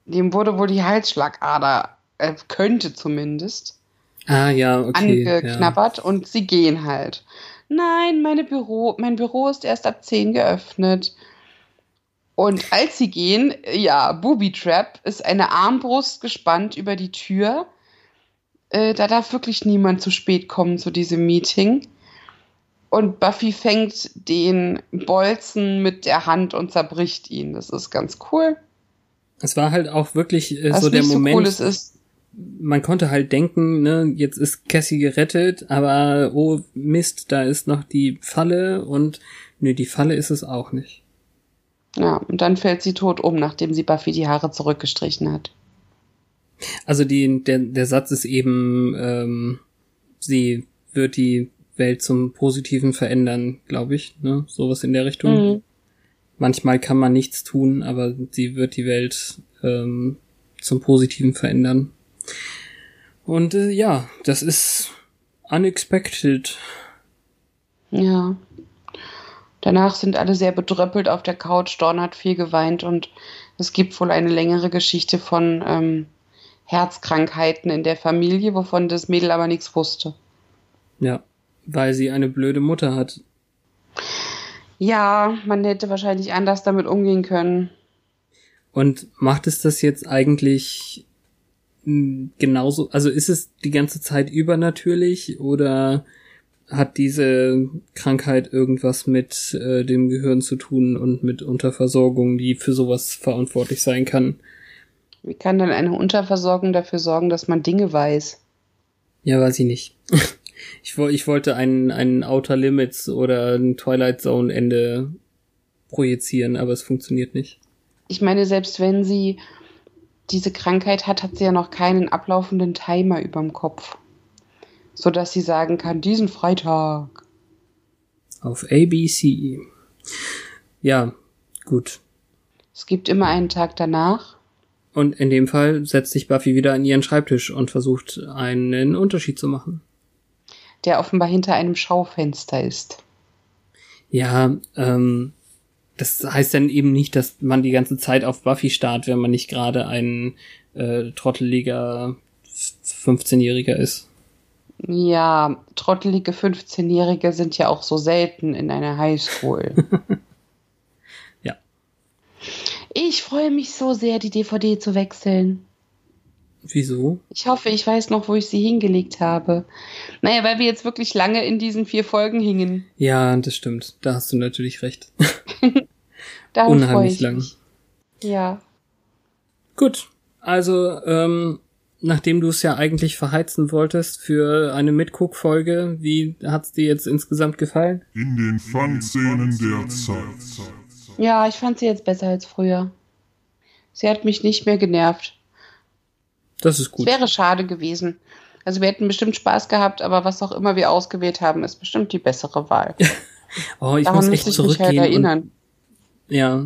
Dem wurde wohl die Halsschlagader, äh, könnte zumindest, ah, ja, okay, angeknabbert ja. und sie gehen halt. Nein, meine Büro, mein Büro ist erst ab 10 geöffnet. Und als sie gehen, ja, Booby Trap ist eine Armbrust gespannt über die Tür. Äh, da darf wirklich niemand zu spät kommen zu diesem Meeting. Und Buffy fängt den Bolzen mit der Hand und zerbricht ihn. Das ist ganz cool. Es war halt auch wirklich äh, so der Moment. So cool ist, man konnte halt denken, ne, jetzt ist Cassie gerettet, aber oh Mist, da ist noch die Falle und ne, die Falle ist es auch nicht. Ja, und dann fällt sie tot um, nachdem sie Buffy die Haare zurückgestrichen hat. Also die, der, der Satz ist eben, ähm, sie wird die Welt zum Positiven verändern, glaube ich, ne? Sowas in der Richtung. Mhm. Manchmal kann man nichts tun, aber sie wird die Welt ähm, zum Positiven verändern. Und äh, ja, das ist unexpected. Ja. Danach sind alle sehr bedröppelt auf der Couch. Dawn hat viel geweint und es gibt wohl eine längere Geschichte von ähm, Herzkrankheiten in der Familie, wovon das Mädel aber nichts wusste. Ja. Weil sie eine blöde Mutter hat. Ja, man hätte wahrscheinlich anders damit umgehen können. Und macht es das jetzt eigentlich hm, genauso, also ist es die ganze Zeit übernatürlich oder hat diese Krankheit irgendwas mit äh, dem Gehirn zu tun und mit Unterversorgung, die für sowas verantwortlich sein kann? Wie kann denn eine Unterversorgung dafür sorgen, dass man Dinge weiß? Ja, weiß ich nicht. Ich, ich wollte einen, einen Outer Limits oder ein Twilight Zone Ende projizieren, aber es funktioniert nicht. Ich meine, selbst wenn sie diese Krankheit hat, hat sie ja noch keinen ablaufenden Timer überm Kopf. So dass sie sagen kann, diesen Freitag. Auf ABC. Ja, gut. Es gibt immer einen Tag danach. Und in dem Fall setzt sich Buffy wieder an ihren Schreibtisch und versucht einen Unterschied zu machen der offenbar hinter einem Schaufenster ist. Ja, ähm, das heißt dann eben nicht, dass man die ganze Zeit auf Buffy starrt, wenn man nicht gerade ein äh, trotteliger 15-Jähriger ist. Ja, trottelige 15-Jährige sind ja auch so selten in einer Highschool. ja. Ich freue mich so sehr, die DVD zu wechseln. Wieso? Ich hoffe, ich weiß noch, wo ich sie hingelegt habe. Naja, weil wir jetzt wirklich lange in diesen vier Folgen hingen. Ja, das stimmt. Da hast du natürlich recht. Unheimlich ich lang. mich. Ja. Gut, also ähm, nachdem du es ja eigentlich verheizen wolltest für eine Mitguck-Folge, wie hat's dir jetzt insgesamt gefallen? In den Fangszenen der Zeit. Ja, ich fand sie jetzt besser als früher. Sie hat mich nicht mehr genervt. Das ist Es gut. wäre schade gewesen. Also wir hätten bestimmt Spaß gehabt, aber was auch immer wir ausgewählt haben, ist bestimmt die bessere Wahl. Oh, ich Daran muss echt müsste ich mich halt zurückgehen. und, erinnern. ja.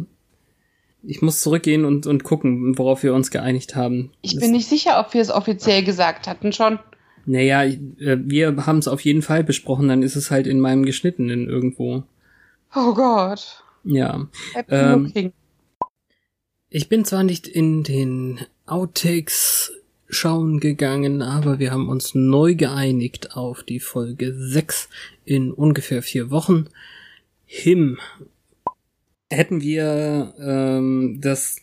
Ich muss zurückgehen und, und gucken, worauf wir uns geeinigt haben. Ich Das- bin nicht sicher, ob wir es offiziell gesagt hatten schon. Naja, äh, wir haben es auf jeden Fall besprochen, dann ist es halt in meinem Geschnittenen irgendwo. Oh Gott. Ja. Ähm. Ich bin zwar nicht in den Outtakes schauen gegangen, aber wir haben uns neu geeinigt auf die Folge 6 in ungefähr vier Wochen. Him. Hätten wir ähm, das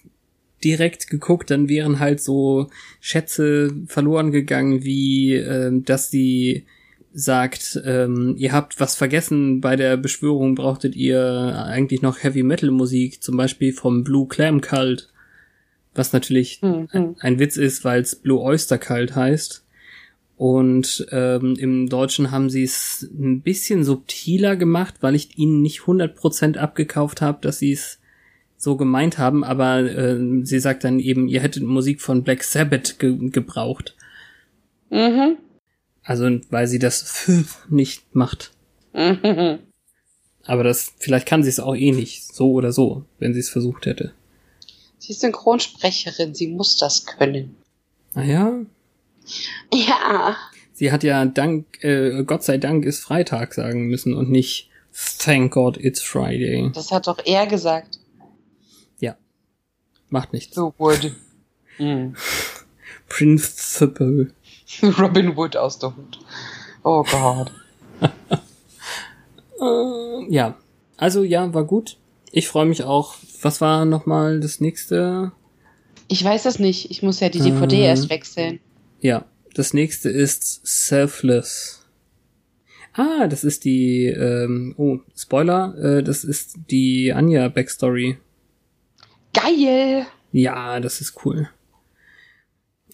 direkt geguckt, dann wären halt so Schätze verloren gegangen, wie ähm, dass sie sagt, ähm, ihr habt was vergessen, bei der Beschwörung brauchtet ihr eigentlich noch Heavy Metal Musik, zum Beispiel vom Blue Clam Cult, was natürlich Mhm. ein Witz ist, weil es Blue Oyster Cult heißt. Und ähm, im Deutschen haben sie es ein bisschen subtiler gemacht, weil ich ihnen nicht 100% abgekauft habe, dass sie es so gemeint haben, aber äh, sie sagt dann eben, ihr hättet Musik von Black Sabbath ge gebraucht. Mhm. Also weil sie das nicht macht. Mhm. Aber das, vielleicht kann sie es auch eh nicht, so oder so, wenn sie es versucht hätte. Sie ist Synchronsprecherin, sie muss das können. Naja, Ja. sie hat ja Dank, äh, Gott sei Dank ist Freitag sagen müssen und nicht Thank God it's Friday. Das hat doch er gesagt. Ja. Macht nichts. So Wood. Mhm. Principle. Robin Wood aus der Hut. Oh Gott. Äh, ja. Also ja, war gut. Ich freue mich auch. Was war nochmal das nächste? Ich weiß das nicht. Ich muss ja die DVD Ähm. erst wechseln. Ja, das nächste ist Selfless. Ah, das ist die, ähm, oh, Spoiler, äh, das ist die Anja Backstory. Geil! Ja, das ist cool.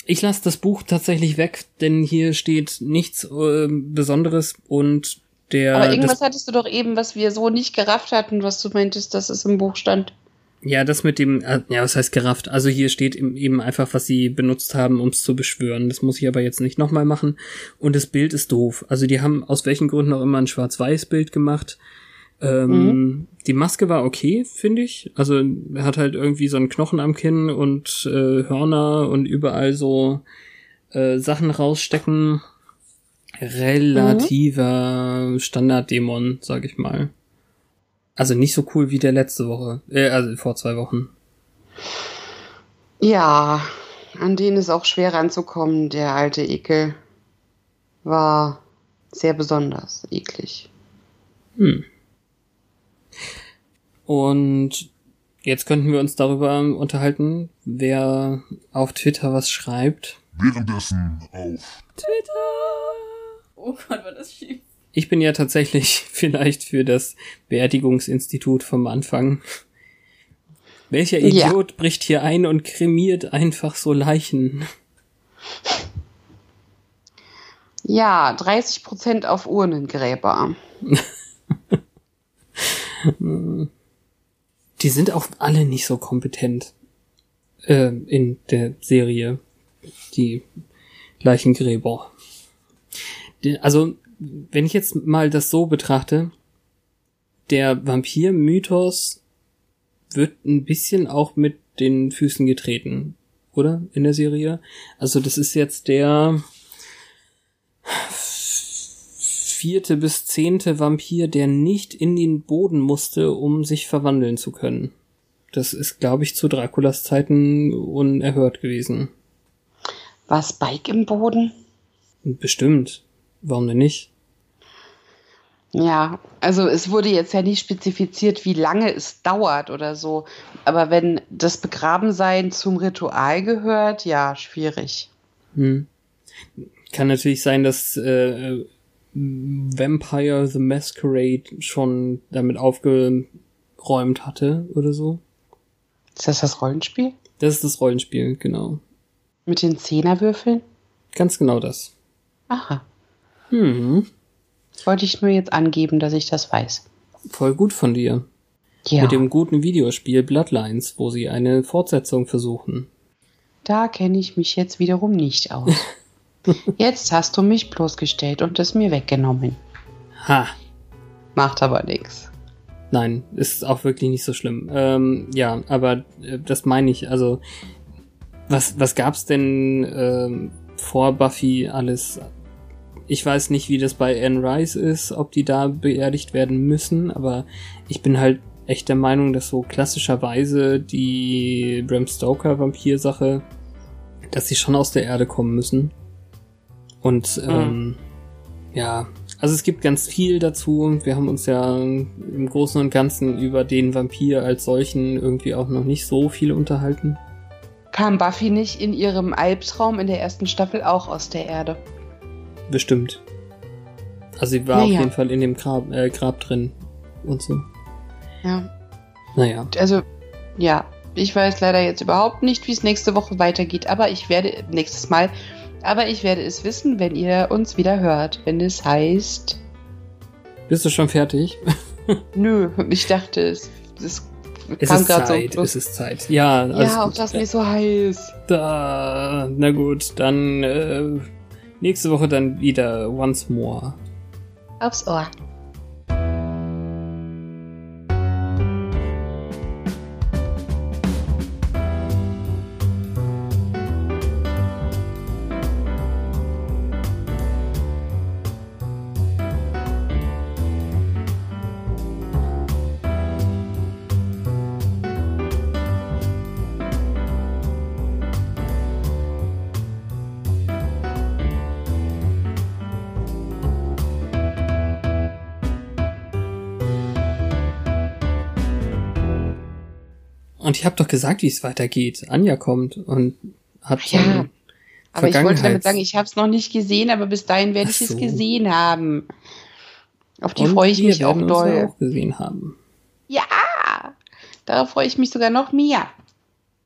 Ich lasse das Buch tatsächlich weg, denn hier steht nichts äh, Besonderes und der. Aber irgendwas das, hattest du doch eben, was wir so nicht gerafft hatten, was du meintest, dass es im Buch stand. Ja, das mit dem, äh, ja, was heißt gerafft? Also hier steht eben einfach, was sie benutzt haben, um es zu beschwören. Das muss ich aber jetzt nicht nochmal machen. Und das Bild ist doof. Also die haben aus welchen Gründen auch immer ein Schwarz-Weiß-Bild gemacht. Ähm, Die Maske war okay, finde ich. Also er hat halt irgendwie so einen Knochen am Kinn und äh, Hörner und überall so äh, Sachen rausstecken. Relativer Standarddämon, sag ich mal. Also nicht so cool wie der letzte Woche, äh, also vor zwei Wochen. Ja, an den ist auch schwer ranzukommen. Der alte Ekel war sehr besonders eklig. Hm. Und jetzt könnten wir uns darüber unterhalten, wer auf Twitter was schreibt. Währenddessen auf Oh Gott, war das schief. Ich bin ja tatsächlich vielleicht für das Beerdigungsinstitut vom Anfang. Welcher Ja. Idiot bricht hier ein und kremiert einfach so Leichen? Ja, 30 Prozent auf Urnengräber. Die sind auch alle nicht so kompetent äh, in der Serie. Die Leichengräber. Also, wenn ich jetzt mal das so betrachte, der Vampir-Mythos wird ein bisschen auch mit den Füßen getreten, oder? In der Serie. Also, das ist jetzt der vierte bis zehnte Vampir, der nicht in den Boden musste, um sich verwandeln zu können. Das ist, glaube ich, zu Draculas Zeiten unerhört gewesen. War Spike im Boden? Bestimmt. Warum denn nicht? Ja, also es wurde jetzt ja nicht spezifiziert, wie lange es dauert oder so. Aber wenn das Begrabensein zum Ritual gehört, ja, schwierig. Hm. Kann natürlich sein, dass äh, Vampire the Masquerade schon damit aufgeräumt hatte oder so. Ist das das Rollenspiel? Das ist das Rollenspiel, genau. Mit den Zehnerwürfeln? Ganz genau das. Aha. Hm. Wollte ich nur jetzt angeben, dass ich das weiß. Voll gut von dir. Ja. Mit dem guten Videospiel Bloodlines, wo sie eine Fortsetzung versuchen. Da kenne ich mich jetzt wiederum nicht aus. jetzt hast du mich bloßgestellt und es mir weggenommen. Ha. Macht aber nix. Nein, ist auch wirklich nicht so schlimm. Ähm, ja, aber äh, das meine ich. Also, was, was gab's denn ähm, vor Buffy alles? Ich weiß nicht, wie das bei Anne Rice ist, ob die da beerdigt werden müssen, aber ich bin halt echt der Meinung, dass so klassischerweise die Bram Stoker Vampir-Sache, dass sie schon aus der Erde kommen müssen. Und ähm, ja, also es gibt ganz viel dazu. Wir haben uns ja im Großen und Ganzen über den Vampir als solchen irgendwie auch noch nicht so viel unterhalten. Kam Buffy nicht in ihrem Albtraum in der ersten Staffel auch aus der Erde? Bestimmt. Also sie war Naja. auf jeden Fall in dem Grab, äh, Grab drin und so. Ja. Naja. Also, ja, ich weiß leider jetzt überhaupt nicht, wie es nächste Woche weitergeht, aber ich werde nächstes Mal, aber ich werde es wissen, wenn ihr uns wieder hört. Wenn es heißt, Bist du schon fertig? nö, ich dachte, es, es Es kam ist gerade Zeit, so. es ist Zeit. Ja, ja, auch gut. das mir so heiß. Da, na gut, dann äh, nächste Woche dann wieder once more. Aufs Ohr. Ich habe doch gesagt, wie es weitergeht. Anja kommt und hat Ja, Aber ich wollte damit sagen, ich habe es noch nicht gesehen, aber bis dahin werde ich so. es gesehen haben. Auf die und freue ich mich auch doll. auch gesehen haben. Ja, darauf freue ich mich sogar noch mehr.